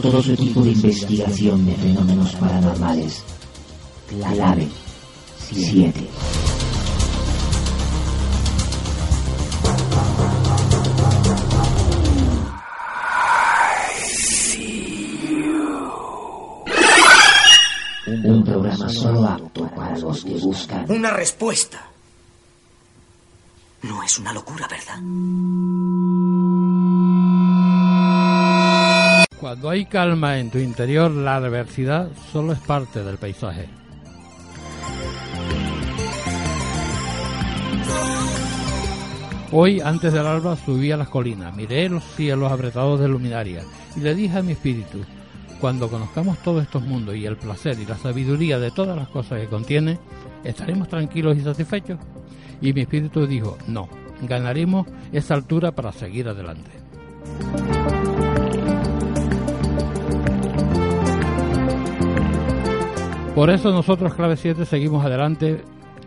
Todo su equipo de investigación de fenómenos paranormales. Clave 7. Un programa solo apto para los que buscan Una respuesta. No es una locura, ¿verdad? Hay calma en tu interior, la adversidad solo es parte del paisaje. Hoy, antes del alba, subí a las colinas, miré los cielos apretados de luminaria y le dije a mi espíritu, cuando conozcamos todos estos mundos y el placer y la sabiduría de todas las cosas que contiene, ¿estaremos tranquilos y satisfechos? Y mi espíritu dijo, no, ganaremos esa altura para seguir adelante. Por eso nosotros, Clave 7, seguimos adelante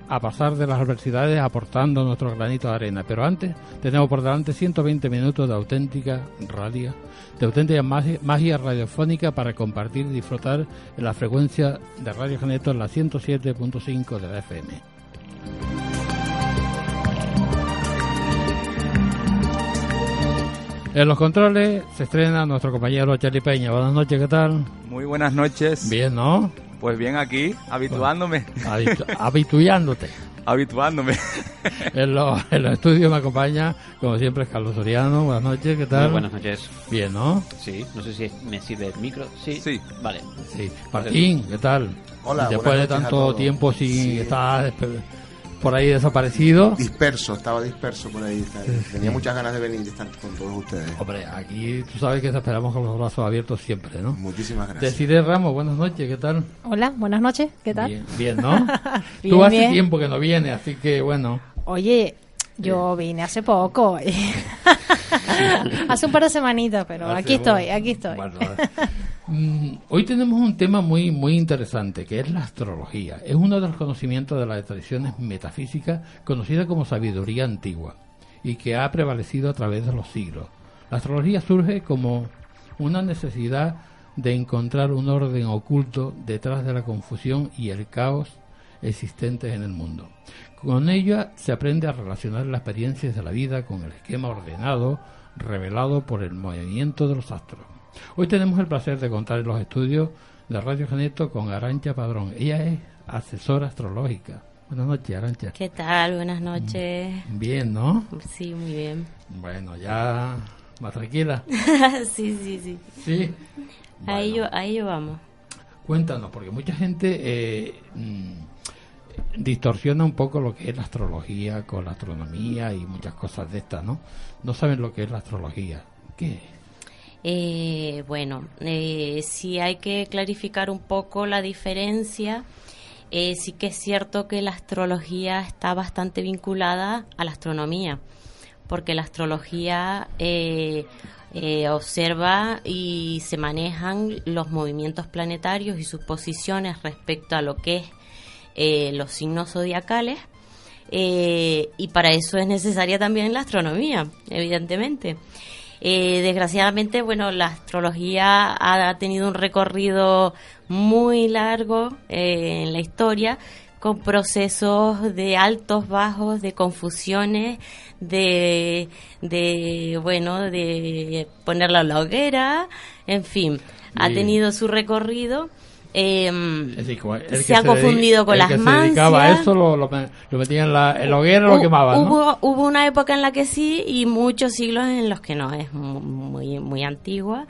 a pasar de las adversidades aportando nuestro granito de arena. Pero antes tenemos por delante 120 minutos de auténtica radio, de auténtica magia, magia radiofónica para compartir y disfrutar en la frecuencia de Radio Geneto en la 107.5 de la FM. En los controles se estrena nuestro compañero Charlie Peña. Buenas noches, ¿qué tal? Muy buenas noches. Bien, ¿no? Pues bien aquí, habituándome. Habitu- habituándote. habituándome. En los, en los estudios me acompaña, como siempre, es Carlos Soriano. Buenas noches, ¿qué tal? Muy buenas noches. Bien, ¿no? Sí, no sé si me sirve el micro. Sí. Sí. Vale. Sí. Martín, ¿qué tal? Hola, Después de tanto tiempo sin Sí. estar por ahí desaparecido. Disperso, estaba disperso por ahí. Tenía muchas ganas de venir y estar con todos ustedes. Hombre, aquí tú sabes que te esperamos con los brazos abiertos siempre, ¿no? Muchísimas gracias. Deciré Ramos, buenas noches, ¿qué tal? Hola, buenas noches, ¿qué tal? Bien, bien, ¿no? Bien, tú hace bien. tiempo que no vienes, así que bueno. Oye, yo vine hace poco. hace un par de semanitas, pero Hace- aquí estoy, aquí estoy. Bueno, Hoy tenemos un tema muy muy interesante que es la astrología. Es uno de los conocimientos de las tradiciones metafísicas conocida como sabiduría antigua y que ha prevalecido a través de los siglos. La astrología surge como una necesidad de encontrar un orden oculto detrás de la confusión y el caos existentes en el mundo. Con ella se aprende a relacionar las experiencias de la vida con el esquema ordenado revelado por el movimiento de los astros. Hoy tenemos el placer de contar en los estudios de Radio Geneto con Arancha Padrón. Ella es asesora astrológica. Buenas noches, Arancha. ¿Qué tal? Buenas noches. Bien, ¿no? Sí, muy bien. Bueno, ya más tranquila. sí, sí, sí. Sí. A, ello, a ello vamos. Cuéntanos, porque mucha gente eh, mm, distorsiona un poco lo que es la astrología con la astronomía y muchas cosas de estas, ¿no? No saben lo que es la astrología. ¿Qué es? Eh, bueno, eh, hay que clarificar un poco la diferencia. Eh, sí que es cierto que la astrología está bastante vinculada a la astronomía, porque la astrología eh, eh, observa y se manejan los movimientos planetarios y sus posiciones respecto a lo que es los signos zodiacales. y para eso es necesaria también la astronomía, evidentemente. Eh, desgraciadamente, bueno, la astrología ha tenido un recorrido muy largo eh, en la historia, con procesos de altos, bajos, de confusiones, de, de bueno, de ponerla a la hoguera, en fin, ha tenido su recorrido. Eh, decir, que se ha dedica- confundido con el las que se dedicaba a eso lo, lo, me- lo metía en la, en la hoguera lo Hu- quemaba, ¿no? hubo, hubo una época en la que sí y muchos siglos en los que no, es mu- muy, muy antigua.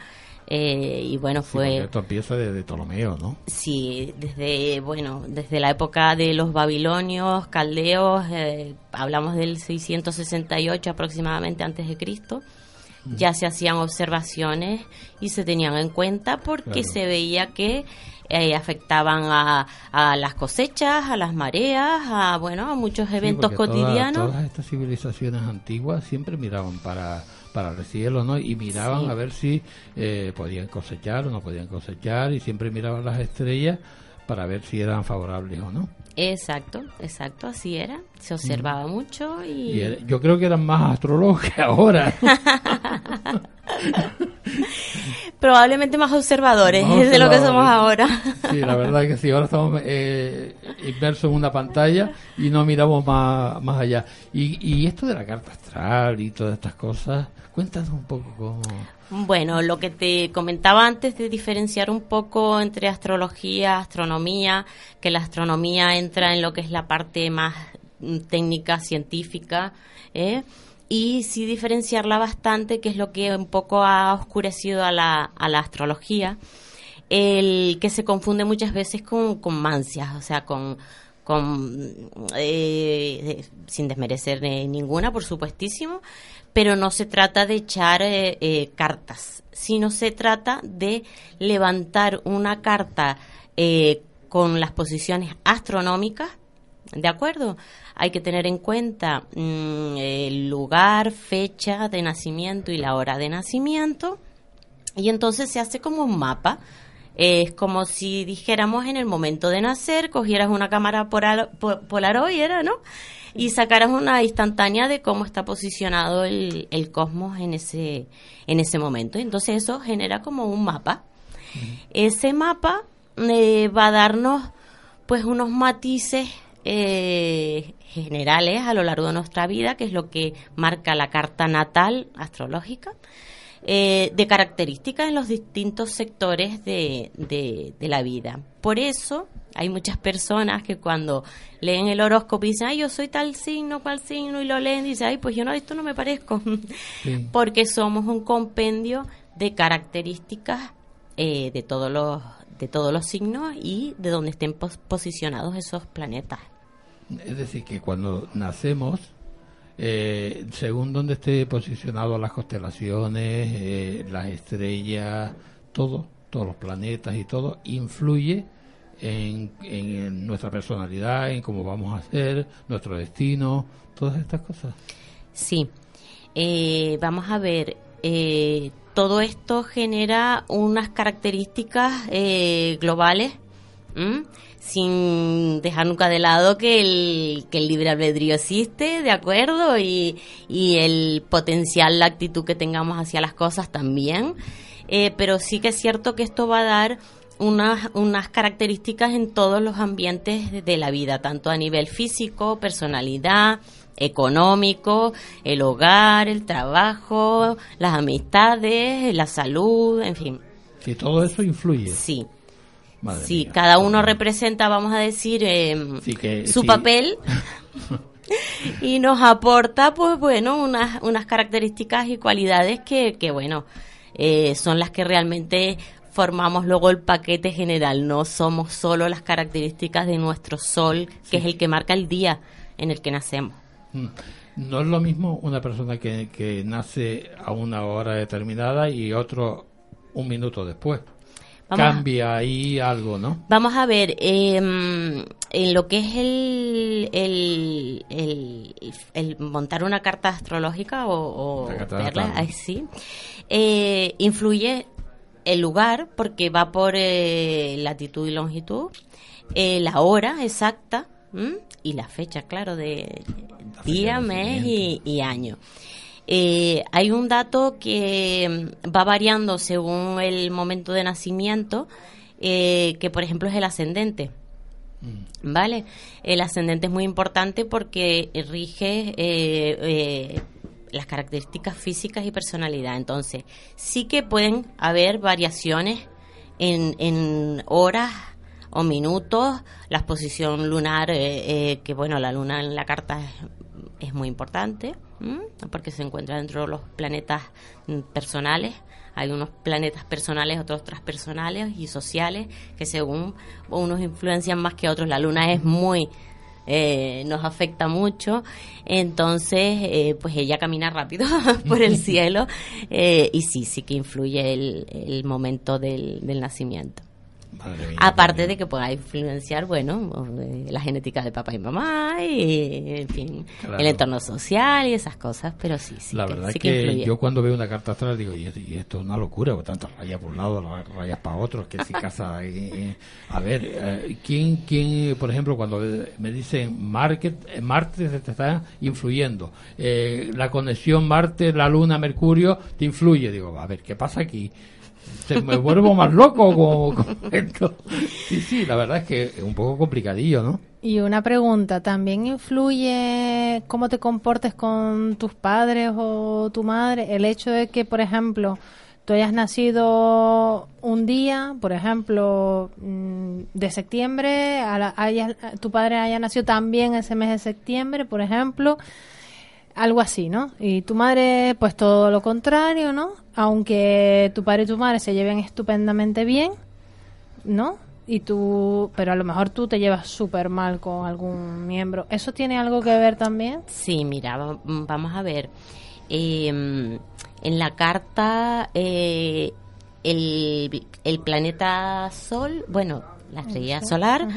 eh, y bueno, Sí, fue... esto empieza de, de Ptolomeo, ¿no? Sí, desde bueno, desde la época de los babilonios, caldeos, eh, hablamos del 668 aproximadamente antes de Cristo, ya se hacían observaciones y se tenían en cuenta porque Claro. se veía que eh, afectaban a, a las cosechas, a las mareas, a bueno, a muchos eventos cotidianos. Todas, estas civilizaciones antiguas siempre miraban para, para el cielo, ¿no? Y miraban Sí. a ver si eh, podían cosechar o no podían cosechar y siempre miraban las estrellas para ver si eran favorables o no. Exacto, exacto, así era. Se observaba mucho y, Y era- yo creo que eran más astrólogos que ahora. probablemente más observadores de lo que somos ahora. Sí, la verdad que sí, ahora estamos eh, inmersos en una pantalla y no miramos más, más allá. Y, y esto de la carta astral y todas estas cosas, cuéntanos un poco cómo... Bueno, lo que te comentaba antes de diferenciar un poco entre astrología, astronomía, que la astronomía entra en lo que es la parte más técnica, científica, ¿eh? y sí diferenciarla bastante, que es lo que un poco ha oscurecido a la, astrología, el que se confunde muchas veces con, mancias, o sea, con, con eh, sin desmerecer ninguna, por supuestísimo, pero no se trata de echar eh, cartas, sino se trata de levantar una carta con las posiciones astronómicas, ¿de acuerdo? Hay que tener en cuenta mm, el lugar, fecha de nacimiento y la hora de nacimiento, y entonces se hace como un mapa. Es como si dijéramos en el momento de nacer, cogieras una cámara polar- po- Polaroid, ¿era, no? Y sacaras una instantánea de cómo está posicionado el, el cosmos en ese, en ese momento. Entonces eso genera como un mapa. Ese mapa eh, va a darnos pues unos matices eh, generales a lo largo de nuestra vida, que es lo que marca la carta natal astrológica eh, de características en los distintos sectores de, de- de la vida. Por eso hay muchas personas que cuando leen el horóscopo dicen, ay, yo soy tal signo, cual signo, y lo leen y dicen, ay, pues yo no, esto no me parezco. Sí. Porque somos un compendio de características eh, de todos los de todos los signos y de donde estén pos- posicionados esos planetas. Es decir, que cuando nacemos, eh, según donde esté posicionado las constelaciones, eh, las estrellas, todo, todos los planetas y todo, influye en, nuestra personalidad, en cómo vamos a ser, nuestro destino, todas estas cosas. Sí, Eh, vamos a ver, eh, todo esto genera unas características eh, globales. Sin dejar nunca de lado que el, que el libre albedrío existe, ¿de acuerdo? Y, y el potencial, la actitud que tengamos hacia las cosas también. Eh, pero sí que es cierto que esto va a dar unas, unas características en todos los ambientes de, la vida, tanto a nivel físico, personalidad, económico, el hogar, el trabajo, las amistades, la salud, en fin. Que todo eso influye. Sí. Madre sí, mía. cada uno representa, vamos a decir, Sí, que- su sí. papel y nos aporta, pues bueno, unas, unas características y cualidades que, que bueno, eh, son las que realmente formamos luego el paquete general. No somos solo las características de nuestro sol, que es el que marca el día en el que nacemos. Mm. No es lo mismo una persona que, que nace a una hora determinada y otro un minuto después. Vamos a- cambia ahí algo, ¿no? Vamos a ver, eh, en lo que es el, el, el, el montar una carta astrológica o, verla, natal. ahí sí, eh, influye el lugar porque va por eh, latitud y longitud, eh, la hora exacta ¿m? y la fecha, claro, de día, mes y, y año. Eh, hay un dato que mm, va variando según el momento de nacimiento, eh, que por ejemplo es el ascendente. ¿Vale? El ascendente es muy importante porque rige eh, eh, las características físicas y personalidad. Entonces, sí que pueden haber variaciones en, en horas o minutos, la exposición lunar, eh, que bueno, la luna en la carta es, es muy importante, ¿m? porque se encuentra dentro de los planetas mm, personales. Hay unos planetas personales, otros transpersonales y sociales, que según unos influencian más que otros. La luna es muy eh, nos afecta mucho. Entonces, eh, pues ella camina rápido por el cielo eh, y sí, sí que influye el, el momento del, del nacimiento. Mía, Aparte de que pueda influenciar, bueno, eh, la genética de papá y mamá y, en fin, Claro. el entorno social y esas cosas, pero sí, sí. La que, verdad sí es que, yo cuando veo una carta astral digo, y, y esto es una locura, porque tantas rayas por un lado, ra- rayas para otro, que si casa... eh, eh, a ver, eh, ¿quién, ¿quién, por ejemplo, cuando me dicen Market, Marte se te está influyendo, eh, la conexión Marte, la Luna, Mercurio, te influye? Digo, a ver, ¿qué pasa aquí? ¿Se me vuelvo más loco con, con esto? Sí, sí, la verdad es que es un poco complicadillo, ¿no? Y una pregunta, ¿también influye cómo te comportes con tus padres o tu madre? El hecho de que, por ejemplo, tú hayas nacido un día, por ejemplo, mm, de septiembre, a la- hayas- tu padre haya nacido también ese mes de septiembre, por ejemplo, algo así, ¿no? Y tu madre, pues todo lo contrario, ¿no? Aunque tu padre y tu madre se lleven estupendamente bien, ¿no? Y tú, pero a lo mejor tú te llevas súper mal con algún miembro. ¿Eso tiene algo que ver también? Sí, mira, va- vamos a ver. Eh, en la carta, eh, el, el planeta Sol, bueno, la estrella Sol, solar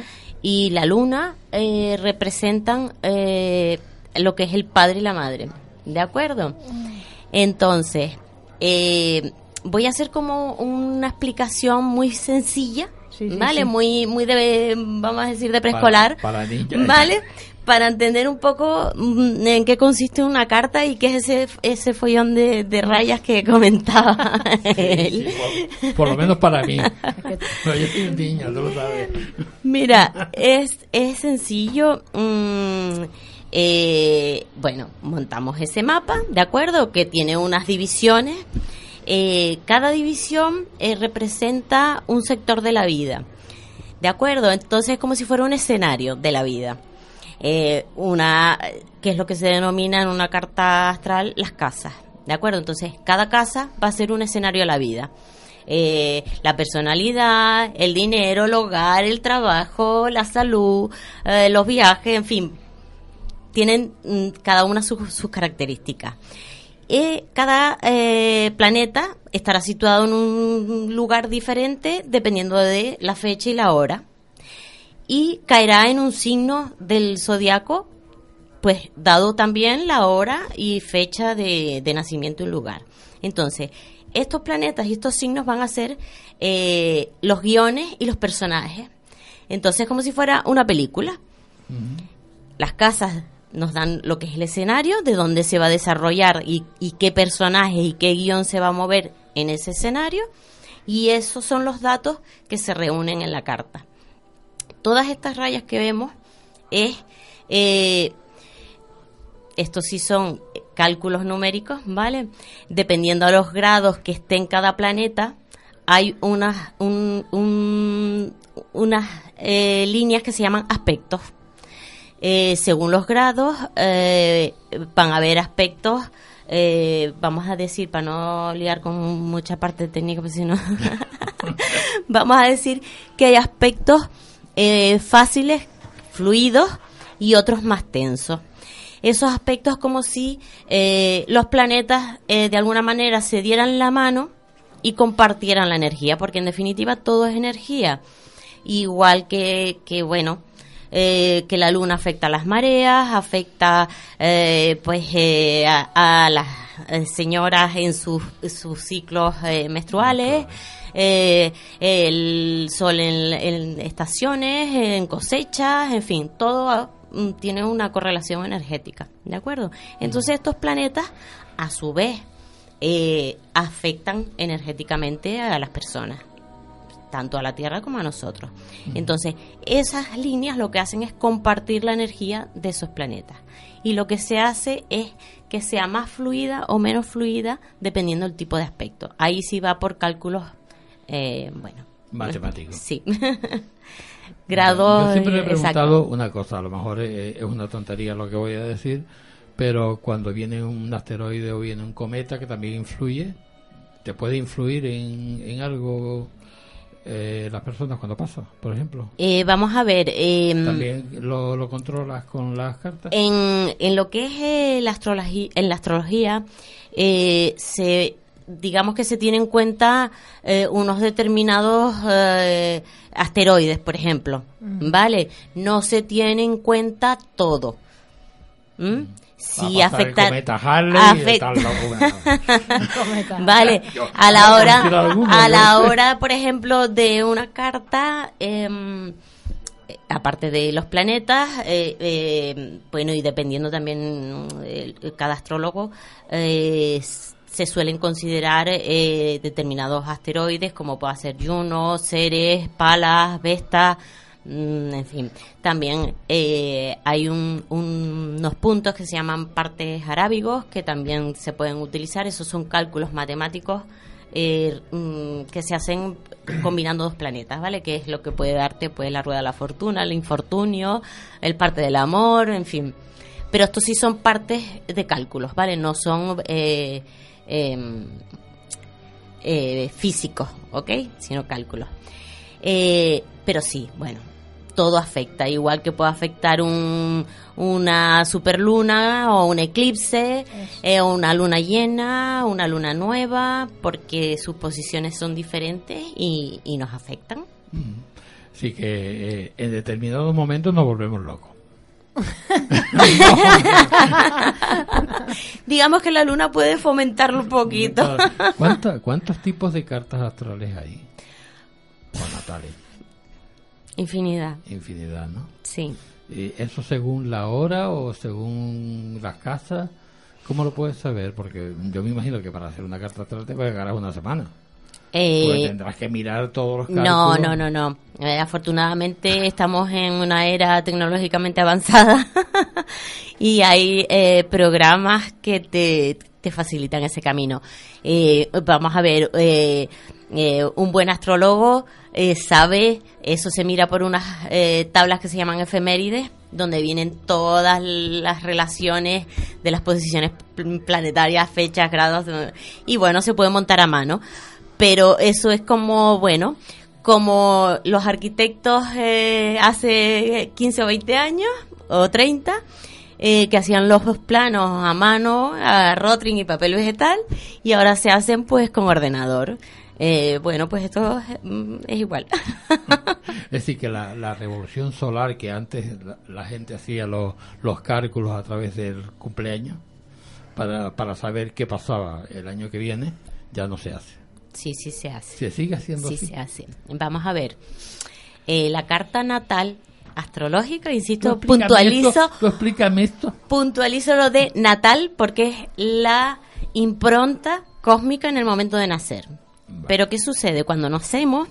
y la luna eh, representan eh, lo que es el padre y la madre. ¿De acuerdo? Entonces, eh, voy a hacer como una explicación muy sencilla, sí, ¿vale? sí. Muy, muy de, vamos a decir, de preescolar. Para, para. ¿Vale? Para entender un poco mm, en qué consiste una carta y qué es ese, ese follón de, de rayas que comentaba él. Por, por lo menos para mí. Pero yo soy tú lo sabes. Mira, es, es sencillo. mm, eh, bueno, montamos ese mapa, ¿de acuerdo? Que tiene unas divisiones. Eh, cada división eh, representa un sector de la vida. ¿De acuerdo? Entonces es como si fuera un escenario de la vida. Eh, una, que es lo que se denomina en una carta astral las casas. ¿De acuerdo? Entonces cada casa va a ser un escenario de la vida. Eh, la personalidad, el dinero, el hogar, el trabajo, la salud, los viajes, en fin, tienen mm, cada una sus, sus características. Eh, cada eh, planeta estará situado en un lugar diferente dependiendo de la fecha y la hora. Y caerá en un signo del zodiaco, pues dado también la hora y fecha de, de nacimiento y lugar. Entonces, estos planetas y estos signos van a ser eh, los guiones y los personajes. Entonces, como si fuera una película. Las casas nos dan lo que es el escenario, de dónde se va a desarrollar y, qué personajes y qué guion se va a mover en ese escenario. Y esos son los datos que se reúnen en la carta. Todas estas rayas que vemos es, eh, estos sí son cálculos numéricos, ¿vale? Dependiendo de los grados que esté en cada planeta, hay unas, un- un- unas eh, líneas que se llaman aspectos. Eh, según los grados, eh, van a haber aspectos, eh, vamos a decir, para no liar con mucha parte técnica, pues vamos a decir que hay aspectos fáciles, fluidos y otros más tensos. Esos aspectos como si los planetas de alguna manera se dieran la mano y compartieran la energía, porque en definitiva todo es energía. Igual que, que bueno, eh, que la luna afecta a las mareas, afecta eh, pues eh, a, las eh, señoras en sus, sus ciclos eh, menstruales, eh, el sol en, estaciones, en cosechas, en fin, todo mm, tiene una correlación energética, ¿de acuerdo? Entonces estos planetas, a su vez, afectan energéticamente a las personas tanto a la Tierra como a nosotros. Entonces, esas líneas lo que hacen es compartir la energía de esos planetas. Y lo que se hace es que sea más fluida o menos fluida dependiendo del tipo de aspecto. Ahí sí va por cálculos, eh, bueno. Matemáticos. Sí. Grados. Yo siempre he exacto. preguntado una cosa, a lo mejor es, es una tontería lo que voy a decir, pero cuando viene un asteroide o viene un cometa que también influye, ¿te puede influir en, en algo eh, las personas cuando pasa, por ejemplo? Eh, vamos a ver. em, ¿También lo, lo controlas con las cartas? En, en lo que es eh, la astrología, en la astrología, eh, se digamos que se tienen en cuenta eh, unos determinados eh, asteroides, por ejemplo, Mm. ¿vale? No se tiene en cuenta todo. ¿Mm? Si Va a pasar el afecta, afect- vale, a la hora, a la hora, por ejemplo, de una carta, em, eh, aparte de los planetas, eh, eh, bueno, y dependiendo también el- cada astrólogo, eh, se suelen considerar eh, determinados asteroides como puede ser Juno, Ceres, Palas, Vesta, mm, en fin. También eh, hay un- un- unos puntos que se llaman partes arábigos que también se pueden utilizar. Esos son cálculos matemáticos eh, mm, que se hacen combinando dos planetas, ¿vale? Que es lo que puede darte pues la rueda de la fortuna, el infortunio, el parte del amor, en fin. Pero estos sí son partes de cálculos, ¿vale? No son eh, em, eh, físicos, ¿ok? Sino cálculos. Eh, pero sí, bueno, todo afecta, igual que puede afectar un, una superluna o un eclipse, eh, o una luna llena, una luna nueva, porque sus posiciones son diferentes y, y nos afectan. Así que eh, en determinados momentos nos volvemos locos. Digamos que la luna puede fomentarlo un poquito. ¿Cuánta- ¿Cuántos tipos de cartas astrales hay? O natales. Infinidad, Infinidad, ¿no? sí. ¿Y ¿Eso según la hora o según las casas? ¿Cómo lo puedes saber? Porque yo me imagino que para hacer una carta astral te ganar una semana. Eh, Porque tendrás que mirar todos los cálculos. No, no, no, no. Eh, afortunadamente estamos en una era tecnológicamente avanzada y hay eh, programas que te, te facilitan ese camino. Eh, vamos a ver, eh, un buen astrólogo eh, sabe, eso se mira por unas eh, tablas que se llaman efemérides, donde vienen todas las relaciones de las posiciones pl- planetarias, fechas, grados, y bueno, se puede montar a mano pero eso es como, bueno, como los arquitectos eh, hace 15 o 20 años, o 30, eh, que hacían los planos a mano, a rotring y papel vegetal, y ahora se hacen pues con ordenador. Eh, bueno, pues esto es igual. Es decir, que la, la revolución solar que antes la, la gente hacía los, los cálculos a través del cumpleaños para, para saber qué pasaba el año que viene, ya no se hace. Sí, sí se hace. ¿Se sigue haciendo Sí así? se hace. Vamos a ver. Eh, la carta natal astrológica, insisto, Tú puntualizo, esto, tú explícame esto. puntualizo lo de natal porque es la impronta cósmica en el momento de nacer. Pero ¿qué sucede? Cuando nacemos,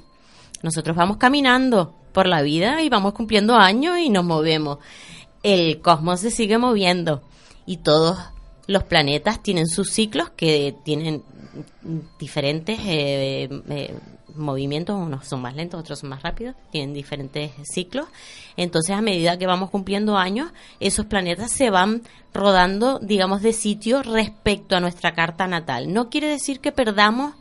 nosotros vamos caminando por la vida y vamos cumpliendo años y nos movemos. El cosmos se sigue moviendo y todos los planetas tienen sus ciclos que tienen diferentes eh, eh, movimientos, unos son más lentos, otros son más rápidos, tienen diferentes ciclos. Entonces, a medida que vamos cumpliendo años, esos planetas se van rodando, digamos, de sitio respecto a nuestra carta natal. No quiere decir que perdamos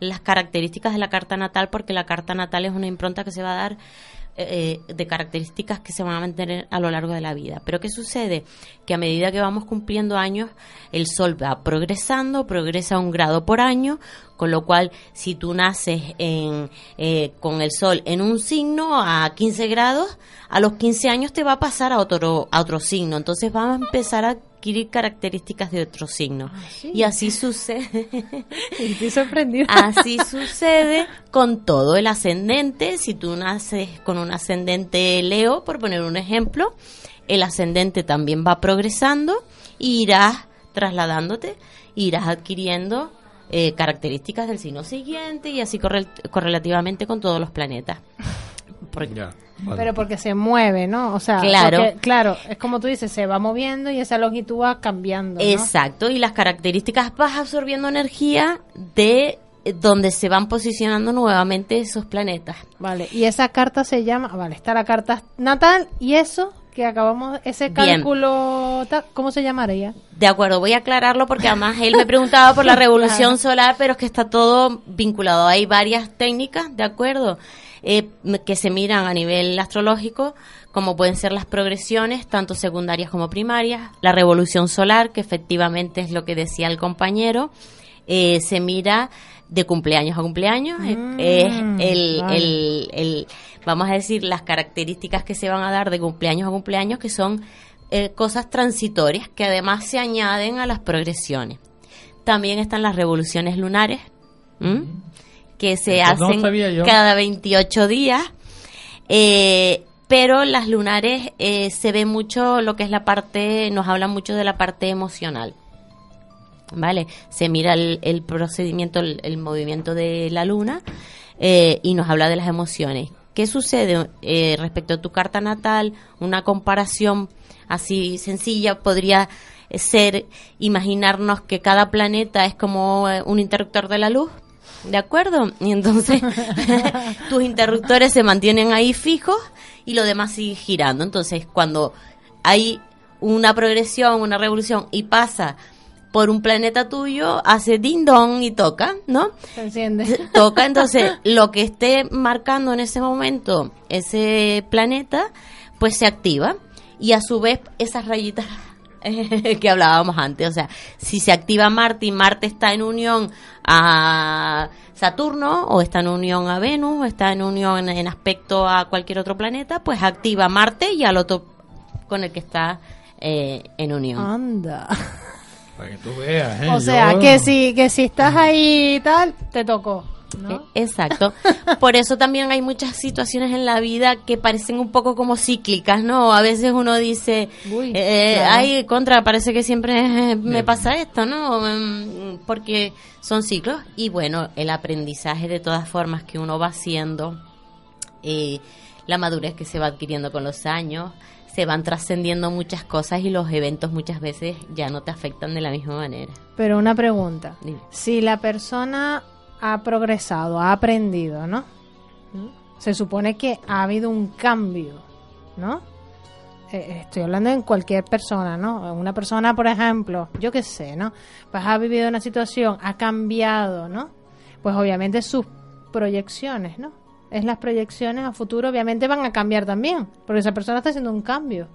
las características de la carta natal, porque la carta natal es una impronta que se va a dar eh, de características que se van a mantener a lo largo de la vida. Pero ¿qué sucede? Que a medida que vamos cumpliendo años, el Sol va progresando, progresa un grado por año, con lo cual si tú naces en, eh, con el Sol en un signo a 15 grados, a los 15 años te va a pasar a otro, a otro signo. Entonces vamos a empezar a adquirir características de otro signo. Y así sucede. Estoy sorprendida. Así sucede con todo el ascendente. Si tú naces con un ascendente Leo, por poner un ejemplo, el ascendente también va progresando y irás trasladándote, irás adquiriendo eh, características del signo siguiente y así correl- correlativamente con todos los planetas. Porque- Pero porque se mueve, ¿no? O sea, Claro. porque, claro, es como tú dices, se va moviendo y esa longitud va cambiando. ¿no? Exacto, y las características vas absorbiendo energía de eh, donde se van posicionando nuevamente esos planetas. Vale, y esa carta se llama, vale, está la carta natal y eso que acabamos, ese cálculo, ¿cómo se llamaría? De acuerdo, voy a aclararlo porque además él me preguntaba por la revolución solar, pero es que está todo vinculado. Hay varias técnicas, ¿de acuerdo? Eh, que se miran a nivel astrológico, como pueden ser las progresiones, tanto secundarias como primarias. La revolución solar, que efectivamente es lo que decía el compañero, eh, se mira de cumpleaños a cumpleaños. es- Mm, es el, el- el- vamos a decir, las características que se van a dar de cumpleaños a cumpleaños, que son eh, cosas transitorias que además se añaden a las progresiones. También están las revoluciones lunares, ¿m? Que se Eso no hacen cada 28 días. Eh, pero las lunares eh, se ve mucho lo que es la parte, nos hablan mucho de la parte emocional. ¿Vale? Se mira el, el procedimiento, el, el movimiento de la luna eh, y nos habla de las emociones. ¿Qué sucede eh, respecto a tu carta natal? Una comparación así sencilla podría ser imaginarnos que cada planeta es como eh, un interruptor de la luz. ¿De acuerdo? Y entonces tus interruptores se mantienen ahí fijos y lo demás sigue girando. Entonces, cuando hay una progresión, una revolución y pasa por un planeta tuyo, hace ding dong y toca, ¿no? Se enciende. Toca, entonces lo que esté marcando en ese momento ese planeta, pues se activa y a su vez esas rayitas que hablábamos antes, o sea, si se activa Marte y Marte está en unión a Saturno o está en unión a Venus o está en unión en aspecto a cualquier otro planeta, pues activa Marte y al otro con el que está eh, en unión. Anda. Para que tú veas, ¿eh? O sea, Yo- que si, que si estás ahí y tal, te tocó. ¿No? Eh, Exacto. Por eso también hay muchas situaciones en la vida que parecen un poco como cíclicas, ¿no? A veces uno dice, Uy, eh, claro. ay, contra, parece que siempre eh, me pasa esto, ¿no? Mm, Porque son ciclos. Y bueno, el aprendizaje de todas formas que uno va haciendo, eh, la madurez que se va adquiriendo con los años, se van trascendiendo muchas cosas y los eventos muchas veces ya no te afectan de la misma manera. Pero una pregunta. Dime. Si la persona ha progresado, ha aprendido, ¿no? Se supone que ha habido un cambio, ¿no? Eh, estoy hablando en cualquier persona, ¿no? Una persona, por ejemplo, yo qué sé, ¿no? Pues ha vivido una situación, ha cambiado, ¿no? Pues obviamente sus proyecciones, ¿no? Es las proyecciones a futuro, obviamente van a cambiar también, porque esa persona está haciendo un cambio,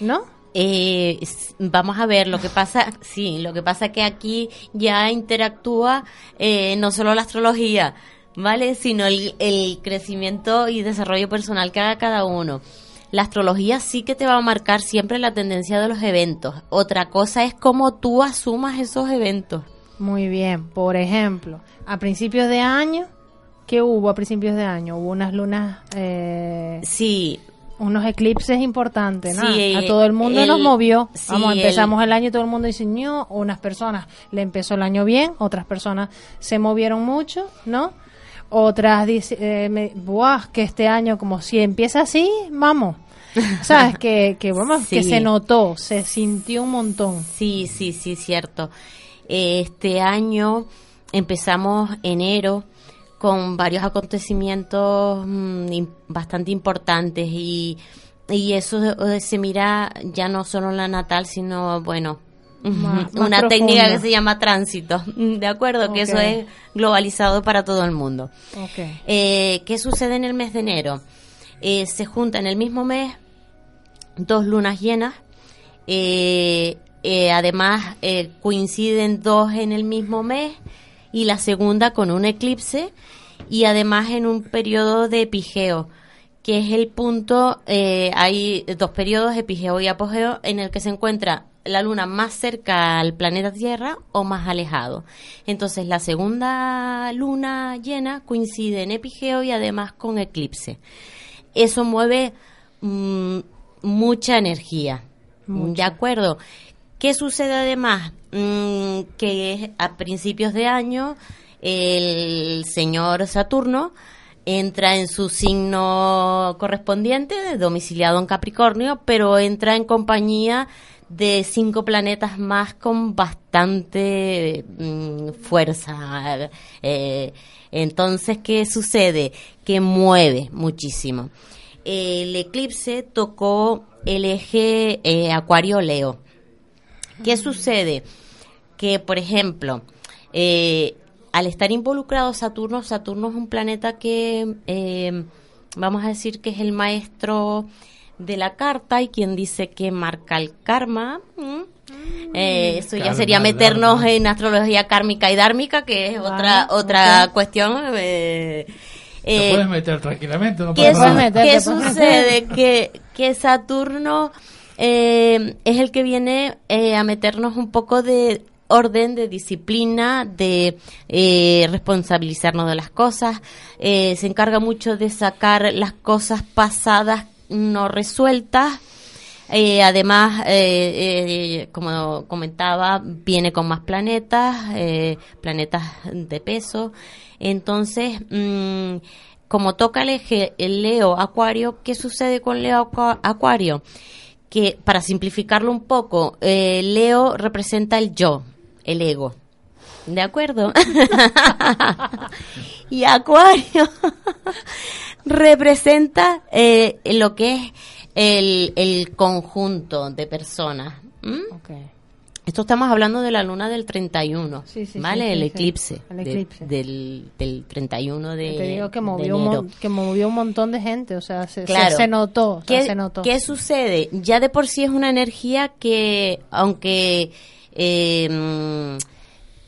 ¿no? Eh, vamos a ver, lo que pasa, sí, lo que pasa que aquí ya interactúa eh, no solo la astrología, ¿vale? Sino el, el crecimiento y desarrollo personal que haga cada uno. La astrología sí que te va a marcar siempre la tendencia de los eventos. Otra cosa es cómo tú asumas esos eventos. Muy bien. Por ejemplo, a principios de año, ¿qué hubo a principios de año? Hubo unas lunas, eh, Sí, unos eclipses importantes, ¿no? Sí, a todo el mundo el- nos movió. sí, Vamos, empezamos el- el año y todo el mundo diseñó. Unas personas le empezó el año bien, otras personas se movieron mucho, ¿no? Otras dicen, eh, me- buah, que este año como si empieza así, vamos. ¿Sabes? que, que, vamos, que Sí. se notó, se sintió un montón. Sí, sí, sí, cierto. Este año empezamos enero con varios acontecimientos mm, bastante importantes y, y eso se mira ya no solo en la natal, sino, bueno, Más- más una técnica que se llama tránsito, ¿de acuerdo? Que eso es globalizado para todo el mundo. Eh, ¿Qué sucede en el mes de enero? eh, se junta en el mismo mes dos lunas llenas. eh, además, coinciden dos en el mismo mes y la segunda con un eclipse y además en un periodo de epigeo que es el punto, eh, hay dos periodos, epigeo y apogeo, en el que se encuentra la luna más cerca al planeta Tierra o más alejado. Entonces, la segunda luna llena coincide en epigeo y además con eclipse. Eso mueve mm, mucha energía. ¿De acuerdo? ¿Qué sucede además? Mm, que a principios de año el señor Saturno entra en su signo correspondiente, domiciliado en Capricornio, pero entra en compañía de cinco planetas más con bastante mm, fuerza. Eh, entonces, ¿qué sucede? Que mueve muchísimo. El eclipse tocó el eje eh, Acuario-Leo. ¿Qué sucede? Que, por ejemplo, eh, al estar involucrado Saturno, Saturno es un planeta que eh, vamos a decir que es el maestro de la carta y quien dice que marca el karma. ¿m? Eh, eso ya Karma, sería meternos dharma. en astrología kármica y dármica, que es otra otra cuestión. eh, Te eh, puedes meter tranquilamente. No ¿Qué, pasa su- nada. qué sucede? Que, que Saturno eh, es el que viene eh, a meternos un poco de orden, de disciplina, de eh, responsabilizarnos de las cosas. Eh, se encarga mucho de sacar las cosas pasadas no resueltas. Además, como comentaba, viene con más planetas, planetas de peso. Entonces, mm, como toca el eje el Leo Acuario, ¿qué sucede con Leo Acua- Acuario? Que para simplificarlo un poco, eh, Leo representa el yo, el ego. ¿De acuerdo? y Acuario representa eh, lo que es el, el conjunto de personas. Esto estamos hablando de la luna del 31, Sí, sí, ¿vale? sí, el eclipse. El de- eclipse. del, del 31 de Te digo que de movió, un enero. mon- que movió un montón de gente, o sea, se, se- Claro. se, notó, ¿Qué, se notó. qué sucede? Ya de por sí es una energía que, aunque eh,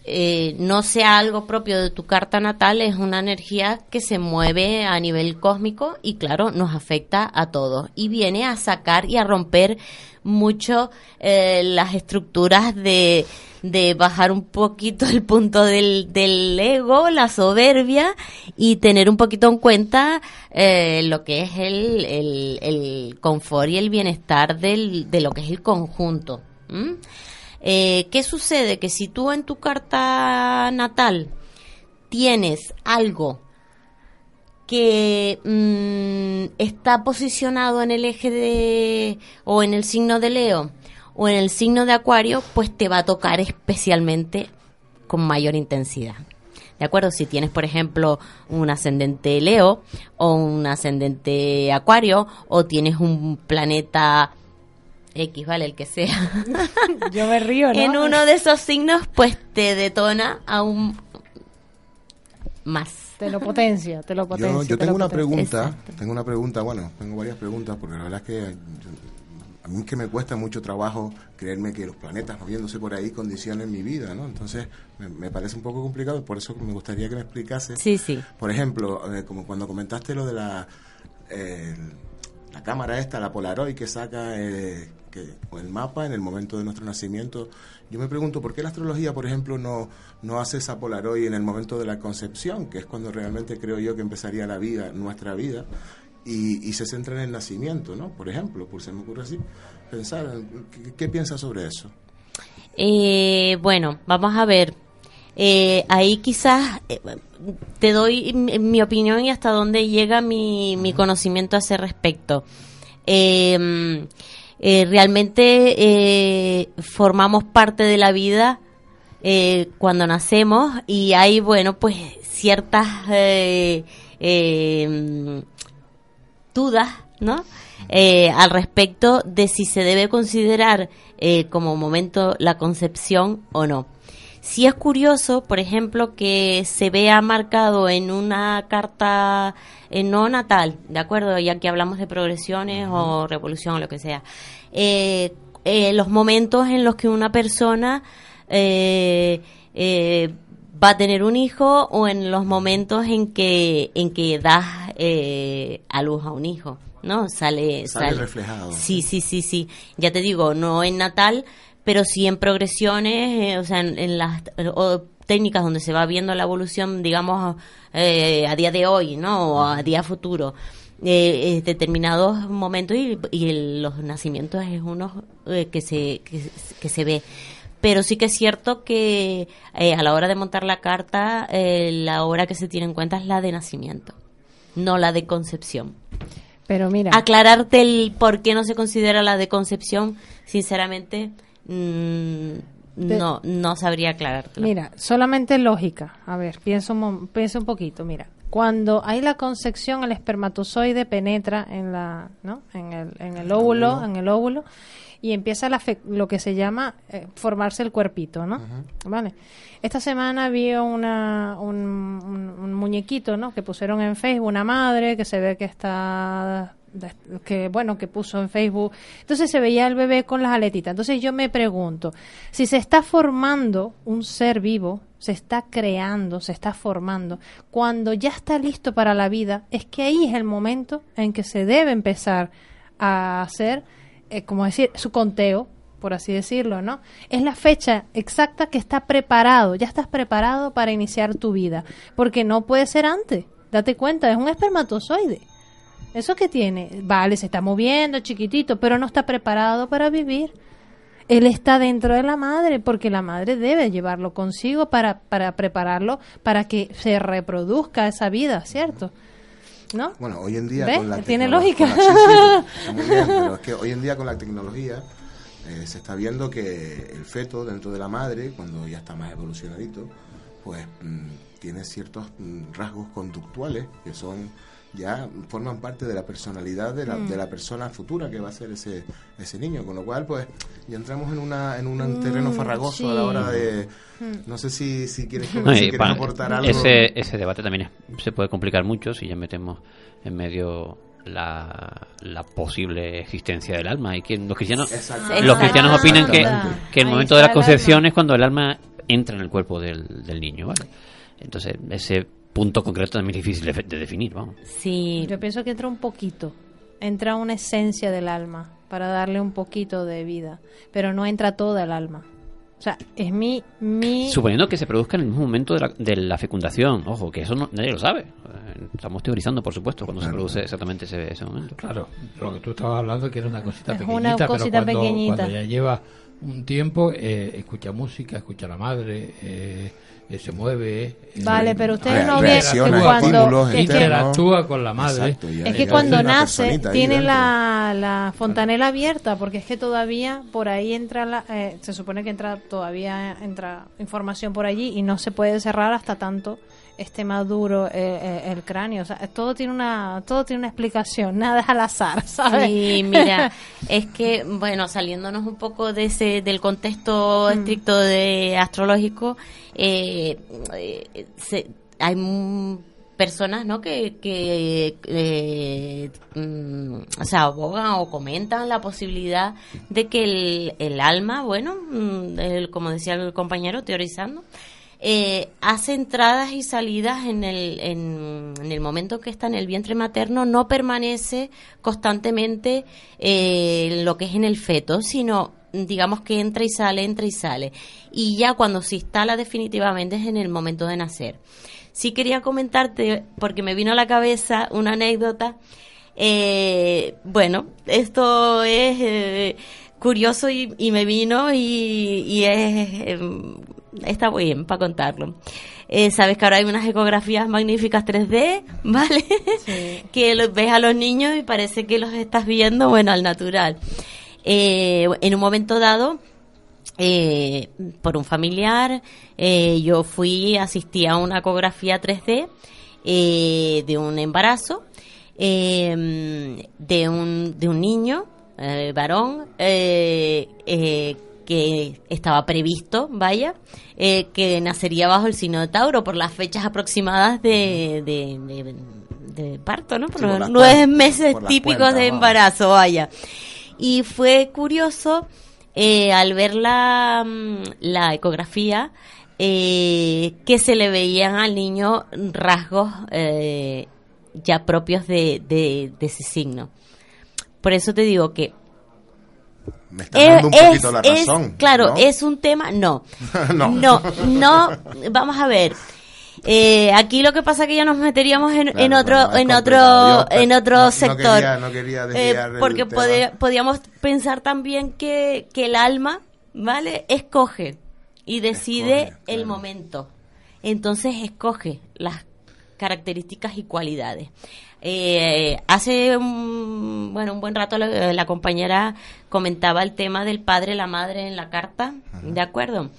eh, no sea algo propio de tu carta natal, es una energía que se mueve a nivel cósmico y claro, nos afecta a todos. Y viene a sacar y a romper mucho eh, las estructuras de, bajar un poquito el punto del, ego, la soberbia y tener un poquito en cuenta eh, lo que es el, el, confort y el bienestar del, de lo que es el conjunto. Eh, ¿Qué sucede? Que si tú en tu carta natal tienes algo que mm, está posicionado en el eje de o en el signo de Leo o en el signo de Acuario, pues te va a tocar especialmente con mayor intensidad. ¿De acuerdo? Si tienes, por ejemplo, un ascendente Leo o un ascendente Acuario o tienes un planeta X, ¿vale? El que sea. Yo me río, ¿no? en uno de esos signos, pues te detona aún más. Te lo potencia, te lo potencia. Yo, yo te tengo una potencia. pregunta, tengo una pregunta, bueno, tengo varias preguntas, porque la verdad es que yo- a mí es que me cuesta mucho trabajo creerme que los planetas moviéndose por ahí condicionen mi vida, ¿no? Entonces me, me parece un poco complicado, por eso me gustaría que me explicase. Sí, sí. Por ejemplo, eh, como cuando comentaste lo de la, eh, la cámara esta, la Polaroid que saca eh, el mapa en el momento de nuestro nacimiento, yo me pregunto por qué la astrología, por ejemplo, no, no hace esa Polaroid en el momento de la concepción, que es cuando realmente creo yo que empezaría la vida, nuestra vida, y, y se centra en el nacimiento, ¿no? Por ejemplo, por se me ocurre así, pensar, ¿qué, qué piensas sobre eso? Eh, bueno, vamos a ver. Eh, ahí quizás eh, te doy mi, mi opinión y hasta dónde llega mi, mi conocimiento a ese respecto. Eh, eh, realmente eh, formamos parte de la vida eh, cuando nacemos y hay, bueno, pues ciertas eh, dudas, ¿no? Eh, al respecto de si se debe considerar eh, como momento la concepción o no. Sí es curioso, por ejemplo, que se vea marcado en una carta eh, no natal, ¿de acuerdo? Ya que hablamos de progresiones o revolución o lo que sea. Eh, eh, los momentos en los que una persona eh, eh, va a tener un hijo o en los momentos en que en que das eh, a luz a un hijo, ¿no? Sale, Sale reflejado. Sí, sí, sí, sí. Ya te digo, no en natal, pero sí en progresiones, eh, o sea, en, en las o técnicas donde se va viendo la evolución, digamos, eh, a día de hoy, ¿no? O a día futuro. Eh, eh, determinados momentos y, y el- los nacimientos es uno eh, que se que, que se ve pero sí que es cierto que eh, a la hora de montar la carta eh, la hora que se tiene en cuenta es la de nacimiento no la de concepción Pero mira, aclararte el por qué no se considera la de concepción sinceramente mm, De- no no sabría aclararte Mira, solamente lógica. A ver, piensa un, piensa un poquito. Mira, cuando hay la concepción, el espermatozoide penetra en la, ¿no? En el, en el óvulo, en el óvulo, y empieza la fe- lo que se llama eh, formarse el cuerpito, ¿no? Vale. Esta semana vi una, un, un- un muñequito, ¿no? Que pusieron en Facebook una madre que se ve que está que bueno que puso en Facebook entonces se veía el bebé con las aletitas entonces yo me pregunto si se está formando un ser vivo se está creando se está formando cuando ya está listo para la vida es que ahí es el momento en que se debe empezar a hacer eh, como decir su conteo por así decirlo, ¿no? Es la fecha exacta que está preparado, ya estás preparado para iniciar tu vida, porque no puede ser antes. Date cuenta, es un espermatozoide. ¿Eso que tiene? Vale, se está moviendo, chiquitito, pero no está preparado para vivir. Él está dentro de la madre, porque la madre debe llevarlo consigo para, para prepararlo para que se reproduzca esa vida, ¿cierto? ¿No? Bueno, hoy en día ¿Ves? con la Tiene lógica. la- sí, sí, está muy bien, pero es que hoy en día con la tecnología eh, se está viendo que el feto dentro de la madre, cuando ya está más evolucionadito, pues mm, tiene ciertos mm, rasgos conductuales que son ya forman parte de la personalidad de la, Mm. de la persona futura que va a ser ese, ese niño, con lo cual pues ya entramos en una en un Mm, terreno farragoso a la hora de Mm. no sé si, si quieres, No, si y quieres aportar algo. ese, ese debate también es- se puede complicar mucho si ya metemos en medio la, la posible existencia del alma. Y que los cristianos los cristianos opinan que, que el momento de la concepción es cuando el alma entra en el cuerpo del, del niño ¿vale? entonces ese punto concreto también es difícil de, de definir vamos sí Yo pienso que entra un poquito, entra una esencia del alma para darle un poquito de vida, pero no entra toda el alma. O sea, es mi... mi Suponiendo que se produzca en el mismo momento de la, de la fecundación, ojo, que eso no- nadie lo sabe. Estamos teorizando, por supuesto, cuando se produce exactamente ese, ese momento. Claro, lo que tú estabas hablando que era una cosita Es pequeñita, una pero cosita cuando, pequeñita. cuando ya lleva un tiempo, eh, escucha música, escucha a la madre, eh, eh, se mueve. eh, Vale, pero ustedes eh, no ven que interactúa cuando- que- interactúa con la madre. Exacto, ya- Es que ya cuando nace tiene la, la fontanela abierta, porque es que todavía por ahí entra, la, eh, se supone que entra todavía entra información por allí y no se puede cerrar hasta tanto esté maduro eh, eh, el cráneo. O sea, todo tiene una todo tiene una explicación, nada es al azar, ¿sabes? Sí, mira, es que, bueno, saliéndonos un poco de ese, del contexto Mm. estricto de astrológico, eh, eh, se- hay personas, ¿no? Que, que eh, mm, o sea, abogan o comentan la posibilidad de que el, el alma, bueno, mm, el- como decía el compañero, teorizando, eh, hace entradas y salidas en el, en, el momento que está en el vientre materno, no permanece constantemente eh, lo que es en el feto, sino digamos que entra y sale, entra y sale. Y ya cuando se instala definitivamente es en el momento de nacer. Sí quería comentarte, porque me vino a la cabeza una anécdota. Eh, bueno, esto es eh, curioso y, y me vino y, y es, em, está muy bien para contarlo. Eh, Sabes que ahora hay unas ecografías magníficas 3D, ¿vale? que los, ves a los niños y parece que los estás viendo, bueno, al natural. Eh, en un momento dado, eh, por un familiar, yo fui, asistí a una ecografía 3D eh, de un embarazo eh, de, un, de un niño, eh, varón, eh, eh, que estaba previsto, vaya, eh, que nacería bajo el signo de Tauro por las fechas aproximadas de, de, de- de parto, ¿no? Por Sí, los nueve meses típicos cuentas, de vamos. embarazo, vaya. Y fue curioso eh, al ver la, mm, la ecografía eh, que se le veían al niño rasgos ya propios de, de ese signo. Por eso te digo que Me está dando un es- poquito la es- razón. claro, ¿no? es un tema. No. No. no, no. Vamos a ver. Eh, aquí lo que pasa es que ya nos meteríamos en, Claro, en otro, es en otro, Yo, en otro no- sector. no quería el porque podíamos pensar también que, que el alma, ¿vale? Escoge y decide el momento. Entonces escoge las características y cualidades. Eh, hace un, bueno, un buen rato la, la compañera comentaba el tema del padre la madre en la carta, ¿de acuerdo?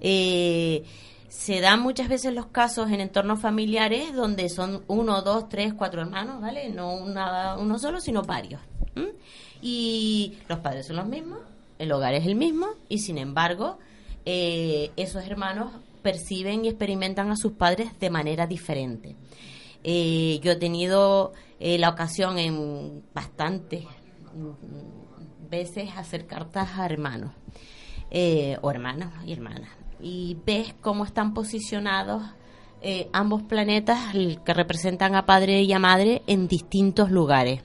Eh, se dan muchas veces los casos en entornos familiares donde son uno, dos, tres, cuatro hermanos, ¿vale? No una- uno solo, sino varios. Y los padres son los mismos, el hogar es el mismo, y sin embargo, eh, esos hermanos perciben y experimentan a sus padres de manera diferente. Eh, yo he tenido eh, la ocasión en bastantes veces hacer cartas a hermanos eh, o hermanos y hermanas y ves cómo están posicionados ambos planetas que representan a padre y a madre en distintos lugares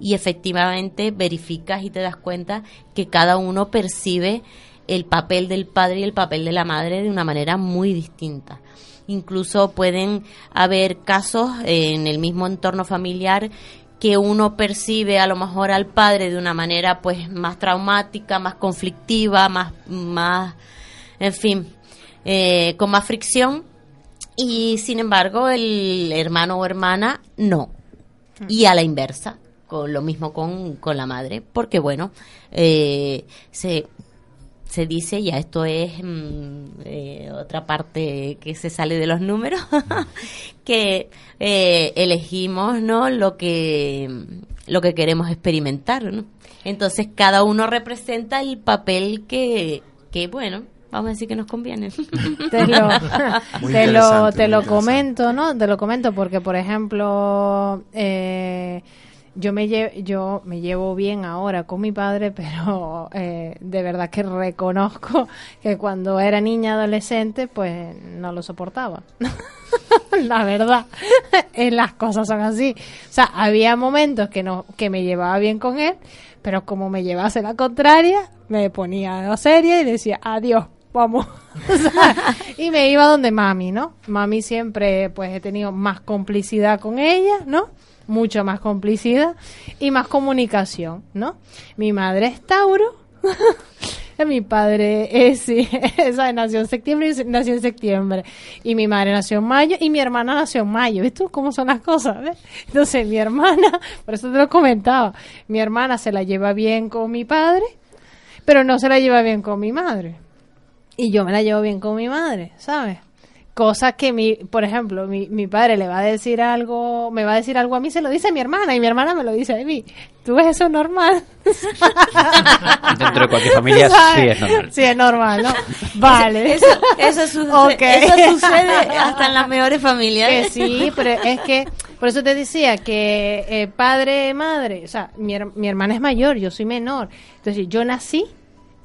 y efectivamente verificas y te das cuenta que cada uno percibe el papel del padre y el papel de la madre de una manera muy distinta. Incluso pueden haber casos en el mismo entorno familiar que uno percibe a lo mejor al padre de una manera pues más traumática, más conflictiva, más, más en fin, eh, con más fricción y sin embargo el hermano o hermana no. Y a la inversa, con lo mismo con, con la madre, porque bueno, eh, se, se dice, ya esto es mm, eh, otra parte que se sale de los números, que eh, elegimos no lo que lo que queremos experimentar, ¿no? Entonces cada uno representa el papel que, que bueno, vamos a decir que nos conviene. te lo, te lo, te lo comento, ¿no? Te lo comento porque, por ejemplo, eh, yo me llevo, yo me llevo bien ahora con mi padre, pero eh, de verdad que reconozco que cuando era niña adolescente, pues no lo soportaba. La verdad, eh, las cosas son así. O sea, había momentos que no, que me llevaba bien con él, pero como me llevase la contraria, me ponía seria y decía adiós, vamos. Y me iba donde mami, ¿no? Mami siempre, pues he tenido más complicidad con ella, ¿no? Mucho más complicidad y más comunicación, ¿no? Mi madre es Tauro. mi padre es, sí, esa nació en septiembre y nació en septiembre. Y mi madre nació en mayo y mi hermana nació en mayo. ¿Ves tú cómo son las cosas? ves? Entonces mi hermana, por eso te lo comentaba, mi hermana se la lleva bien con mi padre, pero no se la lleva bien con mi madre. Y yo me la llevo bien con mi madre, ¿sabes? Cosas que mi, por ejemplo, mi, mi padre le va a decir algo, me va a decir algo a mí, se lo dice a mi hermana y mi hermana me lo dice a mí. ¿Tú ves eso normal? Dentro de cualquier familia sí es normal. Sí, es normal, ¿no? Vale. Eso, eso, sucede, eso sucede hasta en las mejores familias. Que sí, pero es que, por eso te decía que eh, padre, madre, o sea, mi, mi hermana es mayor, yo soy menor. Entonces, yo nací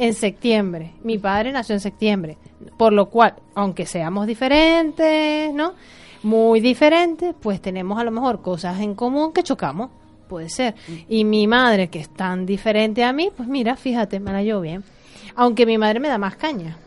en septiembre, mi padre nació en septiembre. Por lo cual, aunque seamos diferentes, ¿no? Muy diferentes, pues tenemos a lo mejor cosas en común que chocamos. Puede ser. Y mi madre, que es tan diferente a mí, pues mira, fíjate, me la llevo bien. Aunque mi madre me da más caña.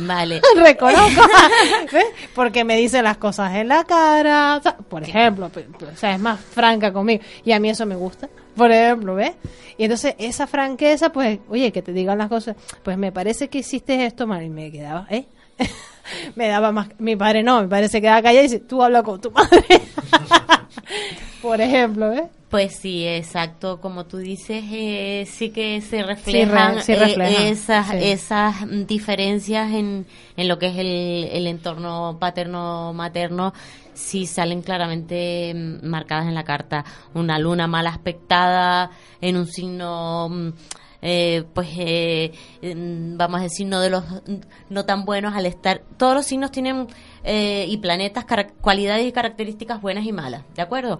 Vale. Reconozco. ¿Ves? Porque me dice las cosas en la cara. o sea, por ejemplo, o sea, es más franca conmigo. Y a mí eso me gusta. Por ejemplo, ¿ves? Y entonces esa franqueza, pues, oye, que te digan las cosas. Pues me parece que hiciste esto mal. Y me quedaba, ¿eh? me daba más. Mi padre no, mi padre se quedaba callado y dice, tú habla con tu madre. por ejemplo, ¿ves? Pues sí, exacto, como tú dices, eh, sí que se reflejan, sí eh, reflejan, esas, sí. esas diferencias en, en lo que es el, el entorno paterno-materno, sí salen claramente mm, marcadas en la carta. Una luna mal aspectada en un signo mm, eh, pues eh, mm, vamos a decir no de los no tan buenos al estar todos los signos tienen eh, y planetas cualidades y características buenas y malas de acuerdo